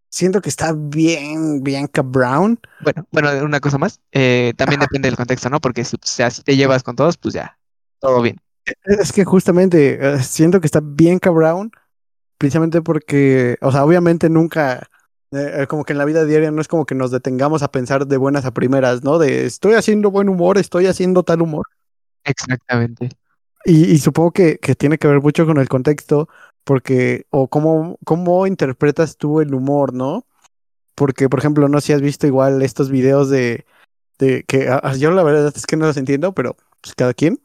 siento que está bien Bianca Brown. Bueno, bueno, una cosa más, eh, también Ajá. depende del contexto, ¿no? Porque si, o sea, si te llevas con todos, pues ya, todo bien. Es que justamente eh, siento que está Bianca Brown, precisamente porque, o sea, obviamente nunca, eh, eh, como que en la vida diaria no es como que nos detengamos a pensar de buenas a primeras, ¿no? De estoy haciendo buen humor, estoy haciendo tal humor. Exactamente. Y, y supongo que, que tiene que ver mucho con el contexto, porque, o cómo, cómo interpretas tú el humor, ¿no? Porque, por ejemplo, no sé si has visto igual estos videos de, de que a- yo la verdad es que no los entiendo, pero pues cada quien,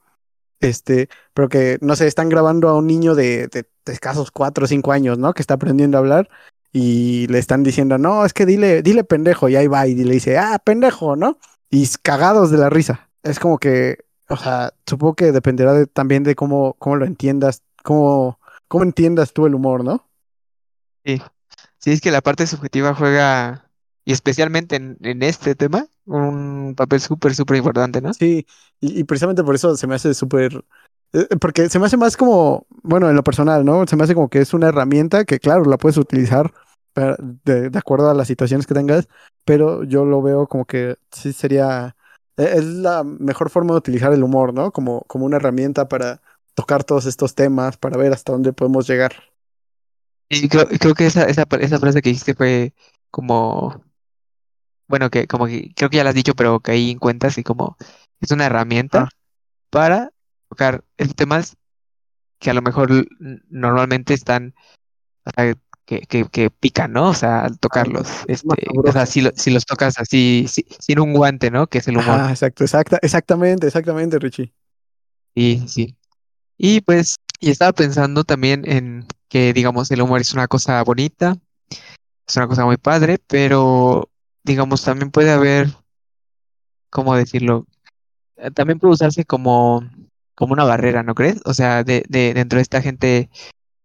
este, pero que, no sé, están grabando a un niño de, de, de escasos cuatro o cinco años, ¿no? Que está aprendiendo a hablar y le están diciendo, no, es que dile, dile pendejo, y ahí va y le dice, ah, pendejo, ¿no? Y cagados de la risa. Es como que, o sea, supongo que dependerá de- también de cómo, cómo lo entiendas, cómo, cómo entiendas tú el humor, ¿no? Sí, sí, es que la parte subjetiva juega, y especialmente en, en este tema, un papel súper, súper importante, ¿no? Sí, y, y precisamente por eso se me hace súper, eh, porque se me hace más como, bueno, en lo personal, ¿no? Se me hace como que es una herramienta que, claro, la puedes utilizar para- de, de acuerdo a las situaciones que tengas, pero yo lo veo como que sí sería, e- es la mejor forma de utilizar el humor, ¿no? Como, como una herramienta para tocar todos estos temas, para ver hasta dónde podemos llegar. Y creo, creo que esa, esa, esa frase que dijiste fue como, bueno, que como que creo que ya la has dicho, pero caí en cuenta, así como es una herramienta Ah, para tocar esos temas que a lo mejor normalmente están, o sea, que, que, que pican, ¿no? O sea, al ah, tocarlos, más este, o sea, si, lo- si los tocas así, si- sin un guante, ¿no? Que es el humor. Ajá, exacto, exacta, exactamente, exactamente, Richie. Sí, sí. sí. Y pues, y estaba pensando también en que, digamos, el humor es una cosa bonita, es una cosa muy padre, pero, digamos, también puede haber, ¿cómo decirlo? Eh, También puede usarse como, como una barrera, ¿no crees? O sea, de, de, dentro de esta gente,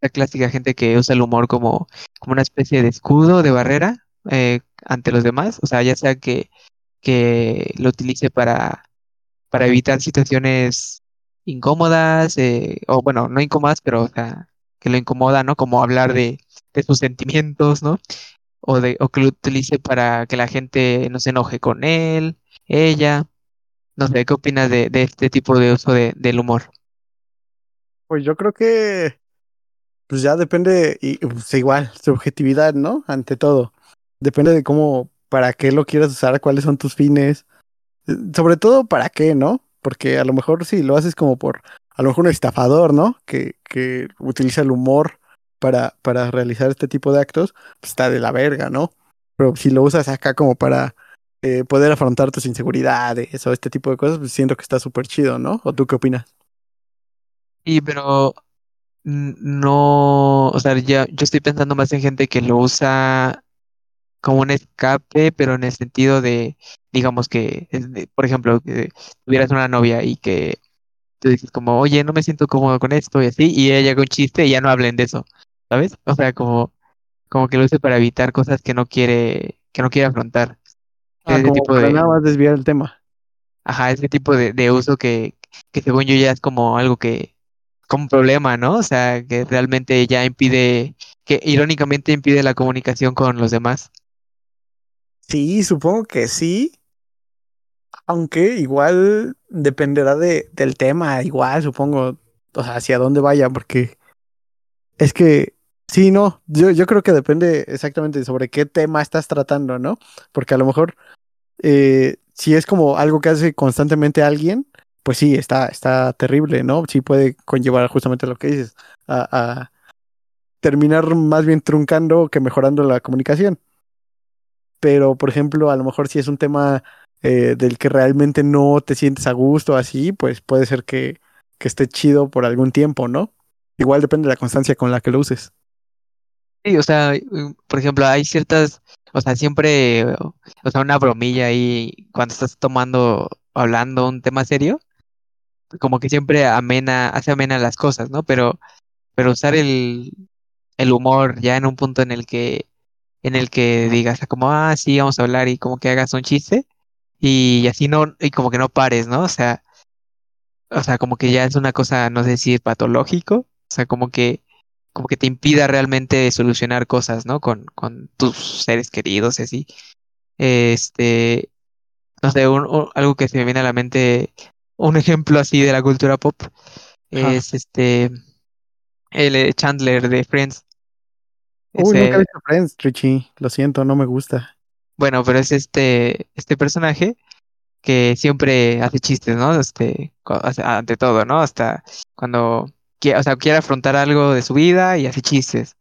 la clásica gente que usa el humor como, como una especie de escudo, de barrera, eh, ante los demás, o sea, ya sea que, que lo utilice para para evitar situaciones incómodas, eh, o bueno, no incómodas, pero o sea, que lo incomoda, ¿no? Como hablar de, de sus sentimientos, ¿no? O, de, o que lo utilice para que la gente no se enoje con él, ella. No sé, ¿qué opinas de, de este tipo de uso de, del humor? Pues yo creo que Pues ya depende, y pues igual, subjetividad, ¿no? Ante todo. Depende de cómo, para qué lo quieras usar, cuáles son tus fines. Sobre todo, para qué, ¿no? Porque a lo mejor si lo haces como por, a lo mejor un estafador, ¿no? Que, que utiliza el humor para, para realizar este tipo de actos, pues está de la verga, ¿no? Pero si lo usas acá como para, eh, poder afrontar tus inseguridades o este tipo de cosas, pues siento que está súper chido, ¿no? ¿O tú qué opinas? Sí, pero no, o sea, ya yo estoy pensando más en gente que lo usa como un escape, pero en el sentido de, digamos que, por ejemplo, que tuvieras una novia y que tú dices como, oye, no me siento cómodo con esto y así, y ella haga un chiste y ya no hablen de eso, ¿sabes? O sea, como, como que lo use para evitar cosas que no quiere, que no quiere afrontar. Ah, ese tipo de, nada más desviar el tema. Ajá, ese tipo de, de uso que, que según yo ya es como algo que, como un problema, ¿no? O sea, que realmente ya impide, que irónicamente impide la comunicación con los demás. Sí, supongo que sí. Aunque igual dependerá de, del tema, igual supongo, o sea, hacia dónde vaya, porque es que sí, no, yo, creo que depende exactamente sobre qué tema estás tratando, ¿no? Porque a lo mejor eh, si es como algo que hace constantemente alguien, pues sí, está, está terrible, ¿no? Sí puede conllevar justamente lo que dices, a, a terminar más bien truncando que mejorando la comunicación. Pero, por ejemplo, a lo mejor si es un tema eh, del que realmente no te sientes a gusto así, pues puede ser que, que esté chido por algún tiempo, ¿no? Igual depende de la constancia con la que lo uses. Sí, o sea, por ejemplo, hay ciertas, o sea, siempre, o sea, una bromilla ahí cuando estás tomando, hablando un tema serio, como que siempre amena, hace amena las cosas, ¿no? Pero, pero usar el, el humor ya en un punto en el que, en el que digas como, ah, sí, vamos a hablar y como que hagas un chiste y así no, y como que no pares, ¿no? O sea, o sea, como que ya es una cosa, no sé si patológico, o sea, como que, como que te impida realmente solucionar cosas, ¿no? Con, con tus seres queridos y así. Este, no sé, algo que se me viene a la mente un ejemplo así de la cultura pop es este el eh, Chandler de Friends. Uy, nunca he visto Friends, Richie. Lo siento, no me gusta. Bueno, pero es este, este personaje que siempre hace chistes, ¿no? Este, ante todo, ¿no? Hasta cuando quiere, o sea, quiere afrontar algo de su vida y hace chistes.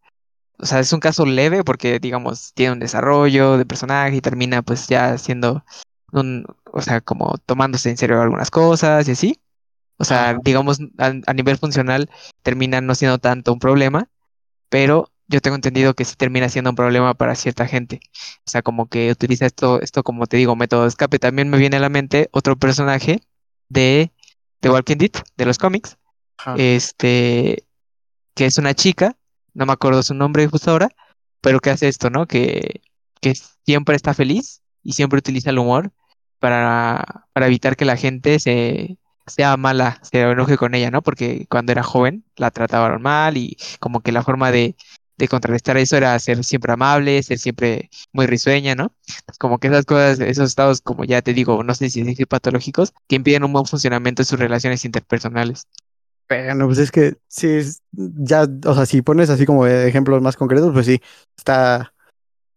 O sea, es un caso leve porque, digamos, tiene un desarrollo de personaje y termina pues ya siendo un, o sea, como tomándose en serio algunas cosas y así. O sea, digamos, a, nivel funcional termina no siendo tanto un problema, pero yo tengo entendido que sí termina siendo un problema para cierta gente. O sea, como que utiliza esto, esto como te digo, método de escape. También me viene a la mente otro personaje de The Walking Dead, de los cómics, este, que es una chica, no me acuerdo su nombre justo ahora, pero que hace esto, ¿no? Que, que siempre está feliz y siempre utiliza el humor para, para evitar que la gente se sea mala, se enoje con ella, ¿no? Porque cuando era joven la trataban mal y como que la forma de, de contrarrestar eso era ser siempre amable, ser siempre muy risueña, ¿no? Como que esas cosas, esos estados, como ya te digo, no sé si patológicos, que impiden un buen funcionamiento de sus relaciones interpersonales. Bueno, pues es que sí, ya, o sea, si pones así como ejemplos más concretos, pues sí, está,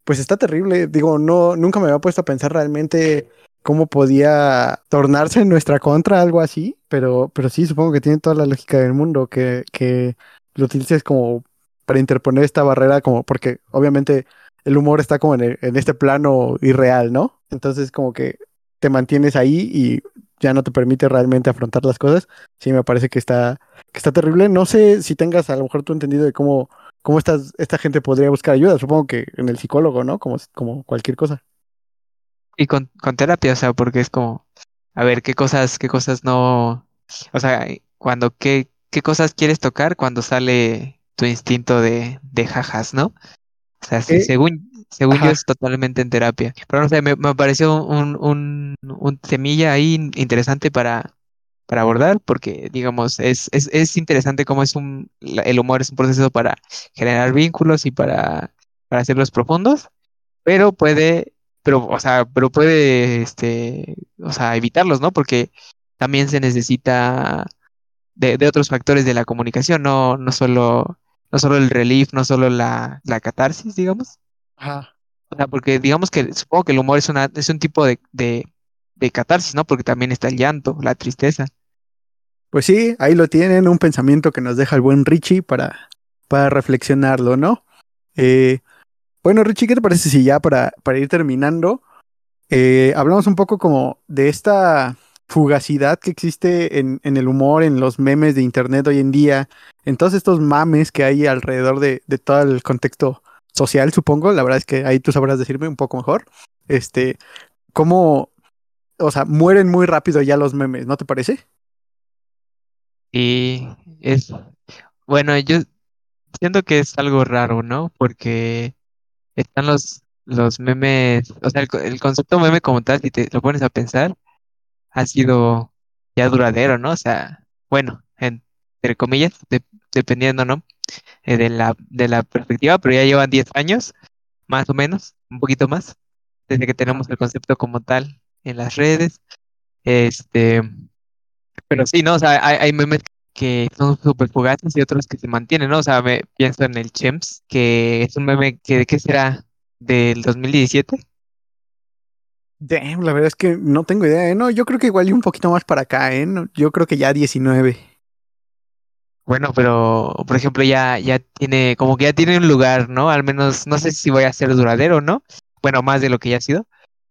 pues está terrible. Digo, no, nunca me había puesto a pensar realmente cómo podía tornarse en nuestra contra, algo así, pero, pero sí, supongo que tiene toda la lógica del mundo, que, que lo utilices como para interponer esta barrera, como porque obviamente el humor está como en, en este plano irreal, ¿no? Entonces como que te mantienes ahí y ya no te permite realmente afrontar las cosas. Sí, me parece que está, que está terrible. No sé si tengas a lo mejor tu entendido de cómo, cómo esta gente podría buscar ayuda. Supongo que en el psicólogo, ¿no? Como, como cualquier cosa. Y con, con terapia, o sea, porque es como, a ver, qué cosas, qué cosas no, o sea, cuando, qué, qué cosas quieres tocar cuando sale tu instinto de, de jajas, ¿no? O sea, sí, según, según yo es totalmente en terapia. Pero no sé, me, me pareció un, un, un semilla ahí interesante para, para abordar, porque digamos, es, es, es interesante cómo es un, el humor es un proceso para generar vínculos y para, para hacerlos profundos, pero puede pero, o sea, pero puede, este, o sea, evitarlos, ¿no? Porque también se necesita de, de otros factores de la comunicación, no, no solo, no solo el relief, no solo la, la catarsis, digamos. Ajá. O sea, porque digamos que supongo que el humor es una, es un tipo de, de, de catarsis, ¿no? Porque también está el llanto, la tristeza. Pues sí, ahí lo tienen, un pensamiento que nos deja el buen Richie para, para reflexionarlo, ¿no? Eh, bueno, Richie, ¿qué te parece si ya para, para ir terminando eh, hablamos un poco como de esta fugacidad que existe en, en, el humor, en los memes de internet hoy en día, en todos estos mames que hay alrededor de, de todo el contexto social, supongo. La verdad es que ahí tú sabrás decirme un poco mejor. Este, cómo, o sea, mueren muy rápido ya los memes, ¿no te parece? Y es, bueno, yo siento que es algo raro, ¿no? Porque están los, los memes, o sea, el, el concepto meme como tal, si te lo pones a pensar, ha sido ya duradero, ¿no? O sea, bueno, entre comillas, de- dependiendo, ¿no? Eh, de la, de la perspectiva, pero ya llevan 10 años, más o menos, un poquito más, desde que tenemos el concepto como tal en las redes. Este, pero sí, ¿no? O sea, hay, hay memes que son súper fugaces y otros que se mantienen, ¿no? O sea, me pienso en el Chems, que es un meme que, ¿de qué será? ¿Del 2017? Damn, la verdad es que no tengo idea, ¿eh? No, yo creo que igual y un poquito más para acá, ¿eh? No, yo creo que ya 19. Bueno, pero por ejemplo ya, ya tiene, como que ya tiene un lugar, ¿no? Al menos, no sé si voy a ser duradero, ¿no? Bueno, más de lo que ya ha sido,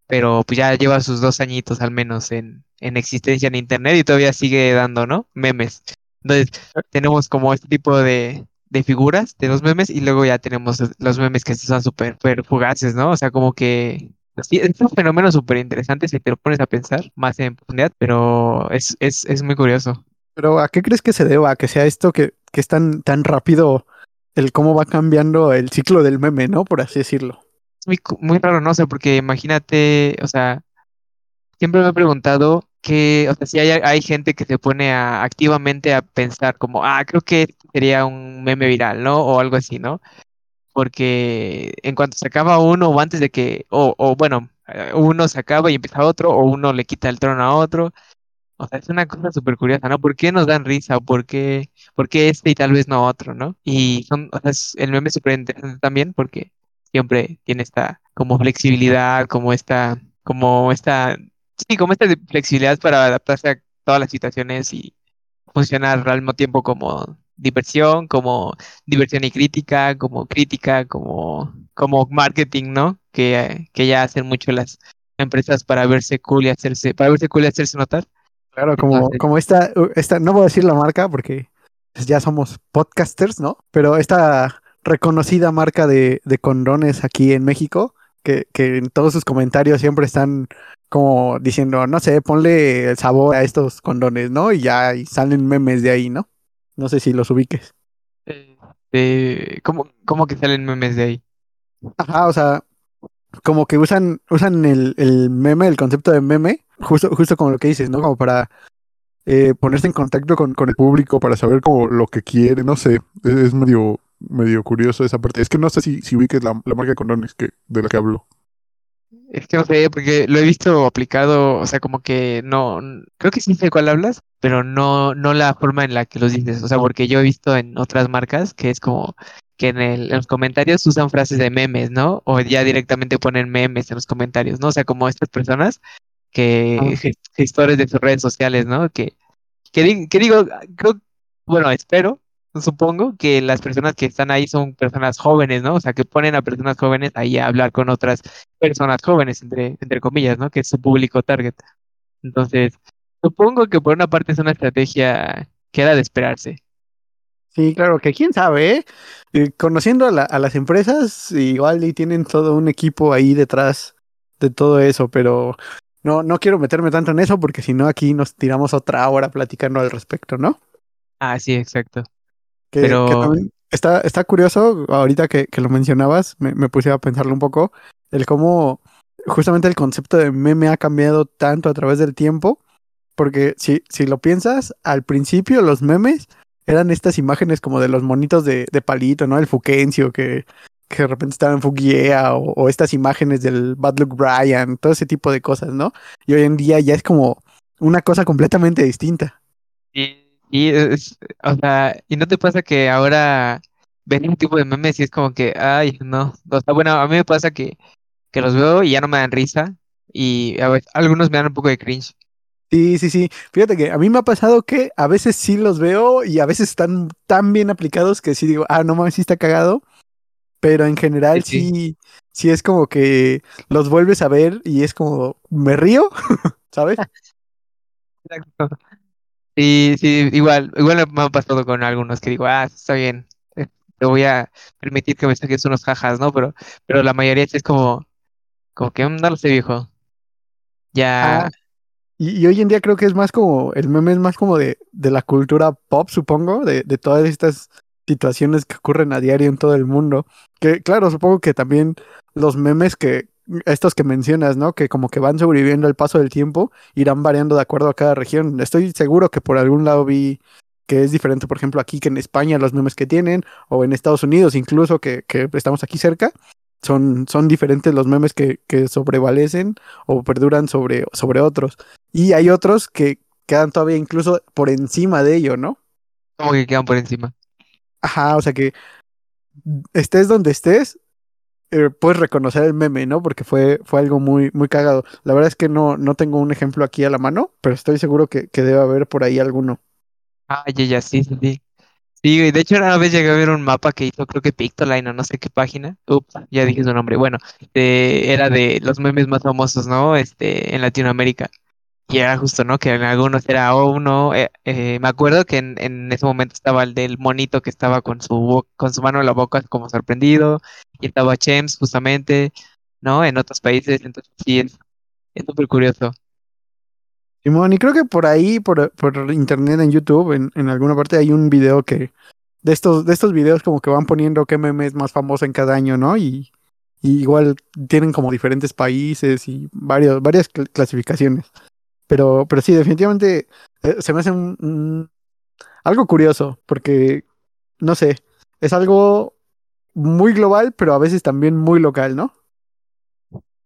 pero pues ya lleva sus dos añitos al menos en, en existencia en internet y todavía sigue dando, ¿no? Memes. Entonces, tenemos como este tipo de, de figuras de los memes y luego ya tenemos los memes que son súper, súper fugaces, ¿no? O sea, como que sí, es un fenómeno súper interesante si te lo pones a pensar más en profundidad, pero es, es, es muy curioso. Pero ¿a qué crees que se deba? Que sea esto que, que es tan, rápido el cómo va cambiando el ciclo del meme, ¿no? Por así decirlo. Es muy, muy raro, no sé, porque imagínate, o sea, siempre me he preguntado que, o sea, si hay, hay gente que se pone activamente a pensar como, ah, creo que este sería un meme viral, ¿no? O algo así, ¿no? Porque en cuanto se acaba uno o antes de que, o, o bueno, eh, uno se acaba y empieza otro, o uno le quita el trono a otro. O sea, es una cosa súper curiosa, ¿no? ¿Por qué nos dan risa? ¿Por qué, por qué este y tal vez no otro, ¿no? Y son, o sea, es- el meme es súper interesante también porque siempre tiene esta como flexibilidad, como esta, como esta, sí, como esta flexibilidad para adaptarse a todas las situaciones y funcionar al mismo tiempo como diversión, como diversión y crítica, como crítica, como, como marketing, ¿no? Que, que ya hacen mucho las empresas para verse cool y hacerse, para verse cool y hacerse notar. Claro, como, Entonces, como esta, esta, no voy a decir la marca porque ya somos podcasters, ¿no? Pero esta reconocida marca de, de condones aquí en México, que, que en todos sus comentarios siempre están como diciendo, no sé, ponle el sabor a estos condones, ¿no? Y ya y salen memes de ahí, ¿no? No sé si los ubiques. eh, ¿cómo, cómo que salen memes de ahí? Ajá, o sea, como que usan, usan el, el meme, el concepto de meme, justo, justo como lo que dices, ¿no? Como para eh, ponerse en contacto con, con el público, para saber como lo que quiere, no sé, es, es medio, medio curioso esa parte. Es que no sé si, si ubiques la, la marca de condones que, de la que hablo. Es que no sé, porque lo he visto aplicado, o sea, como que no, creo que sí sé cuál hablas, pero no, no la forma en la que los dices, o sea, porque yo he visto en otras marcas que es como que en el, en los comentarios usan frases de memes, ¿no? O ya directamente ponen memes en los comentarios, ¿no? O sea, como estas personas que, Ah. ges- gestores de sus redes sociales, ¿no? Que, que digo, creo, bueno, espero, supongo que las personas que están ahí son personas jóvenes, ¿no? O sea, que ponen a personas jóvenes ahí a hablar con otras personas jóvenes, entre, entre comillas, ¿no? Que es su público target. Entonces, supongo que por una parte es una estrategia que era de esperarse. Sí, claro, que quién sabe, ¿eh? Eh, conociendo a, la- a las empresas, igual y tienen todo un equipo ahí detrás de todo eso, pero no, no quiero meterme tanto en eso porque si no aquí nos tiramos otra hora platicando al respecto, ¿no? Ah, sí, exacto. Que, que Pero también está, está curioso, ahorita que, que lo mencionabas, me, me puse a pensarlo un poco, el cómo justamente el concepto de meme ha cambiado tanto a través del tiempo, porque si, si lo piensas, al principio los memes eran estas imágenes como de los monitos de, de palito, ¿no? El Fuquencio, que, que de repente estaba en Fuguiea, o, o estas imágenes del Bad Luck Brian, todo ese tipo de cosas, ¿no? Y hoy en día ya es como una cosa completamente distinta. y, y es, o sea, ¿y no te pasa que ahora ves un tipo de memes y es como que, ay, no, o sea, bueno, a mí me pasa que, que los veo y ya no me dan risa y a veces, algunos me dan un poco de cringe. Sí, sí, sí. Fíjate que a mí me ha pasado que a veces sí los veo y a veces están tan bien aplicados que sí digo, ah, no mames, sí está cagado. Pero en general Sí, sí. es como que los vuelves a ver y es como, me río, *laughs* ¿sabes? Exacto. Sí, sí, igual, igual me ha pasado con algunos que digo, ah, está bien, eh, te voy a permitir que me saques unos jajas, ¿no? Pero, pero la mayoría sí es como, como que "Mm, no lo sé, viejo. Ya, Ah, y, y hoy en día creo que es más como, el meme es más como de, de la cultura pop, supongo, de, de todas estas situaciones que ocurren a diario en todo el mundo. Que claro, supongo que también los memes que, estos que mencionas, ¿no? Que como que van sobreviviendo al paso del tiempo, irán variando de acuerdo a cada región. Estoy seguro que por algún lado vi que es diferente, por ejemplo, aquí que en España los memes que tienen, o en Estados Unidos incluso, que, que estamos aquí cerca. Son, son diferentes los memes que, que sobrevalecen o perduran sobre, sobre otros. Y hay otros que quedan todavía incluso por encima de ello, ¿no? como que quedan por encima. Ajá, o sea que estés donde estés, eh, puedes reconocer el meme, ¿no? Porque fue, fue algo muy, muy cagado. La verdad es que no, no tengo un ejemplo aquí a la mano, pero estoy seguro que, que debe haber por ahí alguno. Ah, ya, ya, sí, sí, sí. De hecho una vez llegué a ver un mapa que hizo, creo que Pictoline o no sé qué página. Ups, ya dije su nombre. Bueno, este, era de los memes más famosos, ¿no? Este, en Latinoamérica. Y era justo, ¿no? Que en algunos era uno. eh, eh, me acuerdo que en, en ese momento estaba el del monito que estaba con su con su mano en la boca como sorprendido. Y estaba Chems, justamente, ¿no? En otros países. Entonces sí, es súper curioso. Simón, y creo que por ahí, por, por internet en YouTube, en, en alguna parte hay un video que, de estos, de estos videos como que van poniendo qué meme es más famoso en cada año, ¿no? Y, igual tienen como diferentes países y varios, varias cl- clasificaciones. Pero, pero sí, definitivamente eh, se me hace un, algo curioso, porque, no sé, es algo muy global, pero a veces también muy local, ¿no?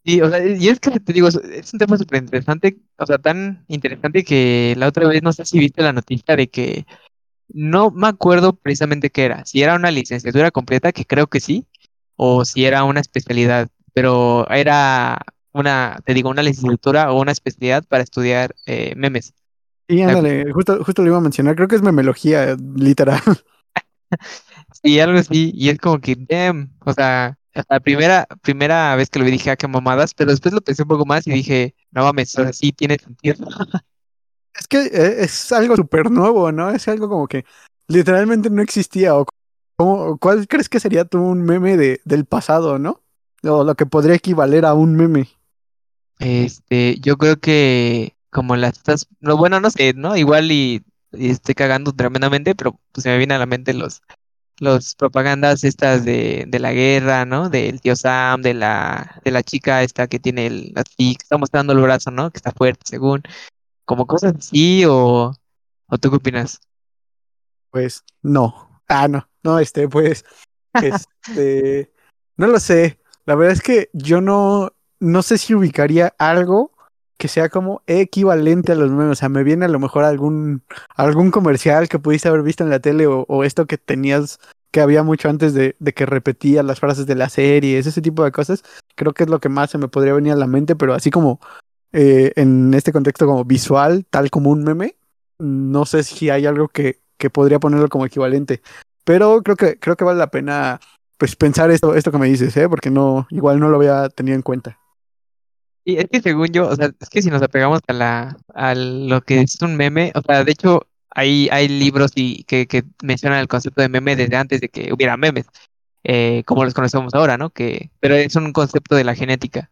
Y, o sea, y es que te digo, es un tema súper interesante, o sea, tan interesante que la otra vez no sé si viste la noticia de que no me acuerdo precisamente qué era, si era una licenciatura completa, que creo que sí, o si era una especialidad, pero era una, te digo, una licenciatura o una especialidad para estudiar eh, memes. Y ándale, justo, justo lo iba a mencionar, creo que es memelogía, *laughs* literal. *laughs* sí, algo así, y es como que, damn, o sea, la primera, primera vez que lo vi dije, ah, qué mamadas, pero después lo pensé un poco más y dije, no mames, o sea, sí tiene sentido. *laughs* Es que eh, es algo súper nuevo, ¿no? Es algo como que literalmente no existía. O cómo- ¿Cuál crees que sería tú un meme de, del pasado, ¿no? O lo que podría equivaler a un meme. Este, yo creo que como las estas, no, bueno, no sé, ¿no? Igual y, y estoy cagando tremendamente, pero pues se me viene a la mente los, los propagandas estas de, de la guerra, ¿no? Del tío Sam, de la, de la chica esta que tiene el, así, que está mostrando el brazo, ¿no? Que está fuerte, según, como cosas así, o, o ¿tú qué opinas? Pues no. Ah, no. No, este, pues, *laughs* este, no lo sé. La verdad es que yo no, no sé si ubicaría algo que sea como equivalente a los memes. O sea, me viene a lo mejor algún, algún comercial que pudiste haber visto en la tele o, esto que tenías, que había mucho antes de, de que repetía las frases de las series, ese tipo de cosas. Creo que es lo que más se me podría venir a la mente, pero así como eh, en este contexto como visual, tal como un meme, no sé si hay algo que, que podría ponerlo como equivalente. Pero creo que, creo que vale la pena pues pensar esto, esto que me dices, ¿eh? Porque no, igual no lo había tenido en cuenta. Y es que según yo, o sea, es que si nos apegamos a la, a lo que es un meme, o sea, de hecho, hay, hay libros y que, que mencionan el concepto de meme desde antes de que hubiera memes, eh, como los conocemos ahora, ¿no? Que, pero es un concepto de la genética,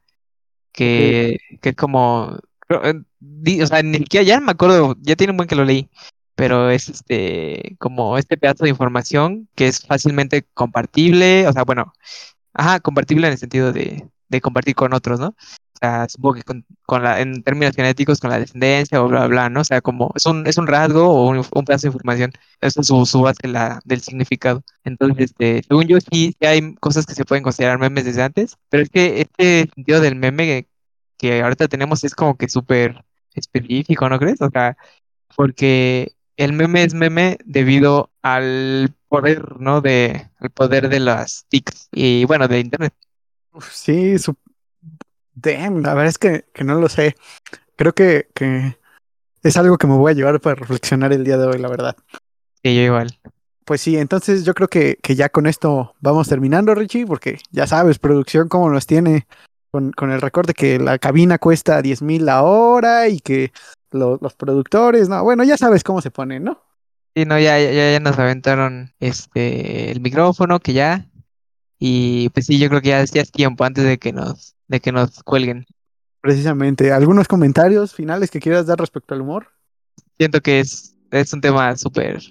que, que es como, eh, o sea, ni siquiera ya no me acuerdo, ya tiene un buen que lo leí, pero es este, como este pedazo de información que es fácilmente compartible, o sea, bueno, Ajá, compartible en el sentido de, de compartir con otros, ¿no? Sea, supongo que con, con la, en términos genéticos, con la descendencia o bla, bla, ¿no? O sea, como es un, es un rasgo o un, un pedazo de información. Eso es su, su base la, del significado. Entonces, este, según yo, sí, sí hay cosas que se pueden considerar memes desde antes, pero es que este sentido del meme que, ahorita tenemos es como que súper específico, ¿no crees? O sea, porque el meme es meme debido al poder, ¿no? De, al poder de las TICs y bueno, de internet. Sí, su... Damn, la verdad es que, que no lo sé. Creo que, que es algo que me voy a llevar para reflexionar el día de hoy, la verdad. Sí, yo igual. pues sí, entonces yo creo que, que, ya con esto vamos terminando, Richie, porque ya sabes, producción cómo nos tiene con, con el recorte que la cabina cuesta 10 mil la hora y que los productores, no, bueno, ya sabes cómo se pone, ¿no? Sí, no, ya, ya, ya nos aventaron este el micrófono, que ya, y pues sí, yo creo que ya, ya es tiempo antes de que nos, de que nos cuelguen. Precisamente, ¿algunos comentarios finales que quieras dar respecto al humor? Siento que es, es un tema súper,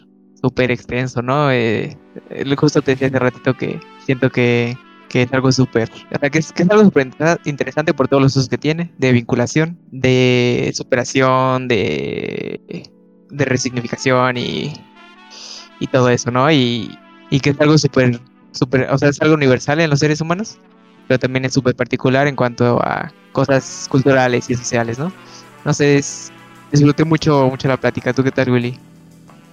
súper extenso, ¿no? Eh, justo te decía hace ratito que siento que, que es algo súper, o sea, que es, que es algo súper interesante por todos los usos que tiene, de vinculación, de superación, de, de resignificación y, y todo eso, ¿no? Y, y que es algo súper, súper, o sea, es algo universal en los seres humanos, pero también es súper particular en cuanto a cosas culturales y sociales, ¿no? No sé, es, disfruté mucho, mucho la plática. ¿Tú qué tal, Willy?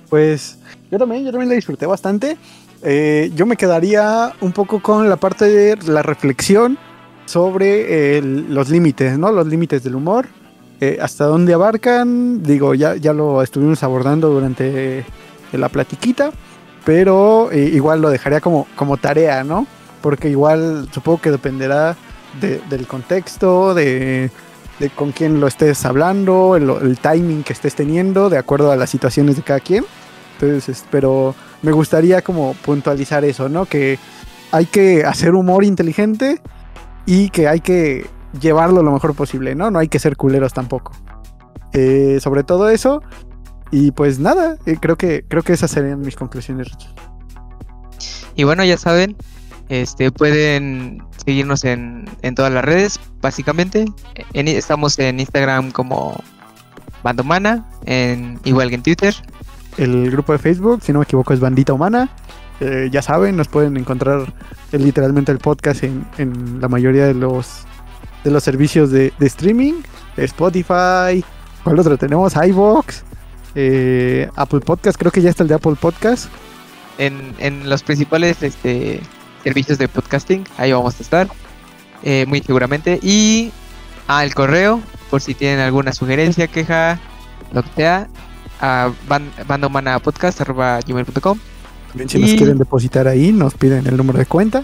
Pues yo también, yo también la disfruté bastante. Eh, yo me quedaría un poco con la parte de la reflexión sobre eh, los límites, ¿no? Los límites del humor. Eh, hasta dónde abarcan, digo, ya, ya lo estuvimos abordando durante la platiquita, pero igual lo dejaría como, como tarea, ¿no? Porque igual supongo que dependerá del contexto, de, con quién lo estés hablando, el, timing que estés teniendo, de acuerdo a las situaciones de cada quien. Entonces, pero me gustaría como puntualizar eso, ¿no? Que hay que hacer humor inteligente y que hay que llevarlo lo mejor posible, ¿no? No hay que ser culeros tampoco. Eh, sobre todo eso. Y pues nada, eh, creo que creo que esas serían mis conclusiones, Y bueno, ya saben, este, pueden seguirnos en, en todas las redes, básicamente. estamos en Instagram como Bandomana, en, igual que en Twitter. El grupo de Facebook, si no me equivoco, es Bandita Humana. Eh, ya saben, nos pueden encontrar eh, literalmente el podcast en, en, la mayoría de los de los servicios de, de streaming. Spotify, ¿cuál otro tenemos? iVoox, eh, Apple Podcast, creo que ya está el de Apple Podcast. En, en los principales este, servicios de podcasting. Ahí vamos a estar. Eh, muy seguramente. Y al correo, por si tienen alguna sugerencia, queja, lo que sea, a bandomanapodcast.com. También si nos quieren depositar ahí, nos piden el número de cuenta.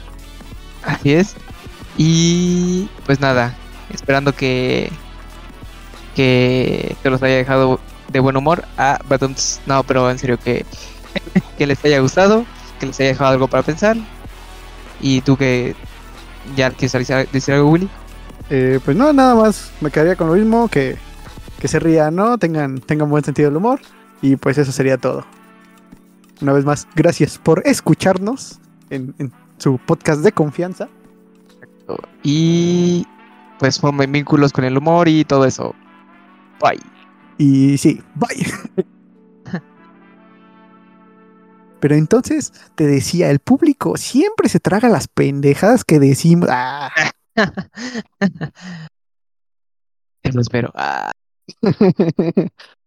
Así es. Y pues nada, esperando que que te los haya dejado de buen humor. Ah, no, pero en serio que, que les haya gustado, que les haya dejado algo para pensar ¿Y tú que ya quieres decir algo, Willy? Eh, pues no, nada más. Me quedaría con lo mismo, que, que se rían, ¿no? Tengan, tengan buen sentido del humor. Y pues eso sería todo. Una vez más, gracias por escucharnos en, su podcast de confianza. Y pues formen vínculos con el humor y todo eso. Bye. Y sí, bye. Pero entonces te decía, el público siempre se traga las pendejadas que decimos. Ah. *laughs* Eso espero. Ah. *laughs*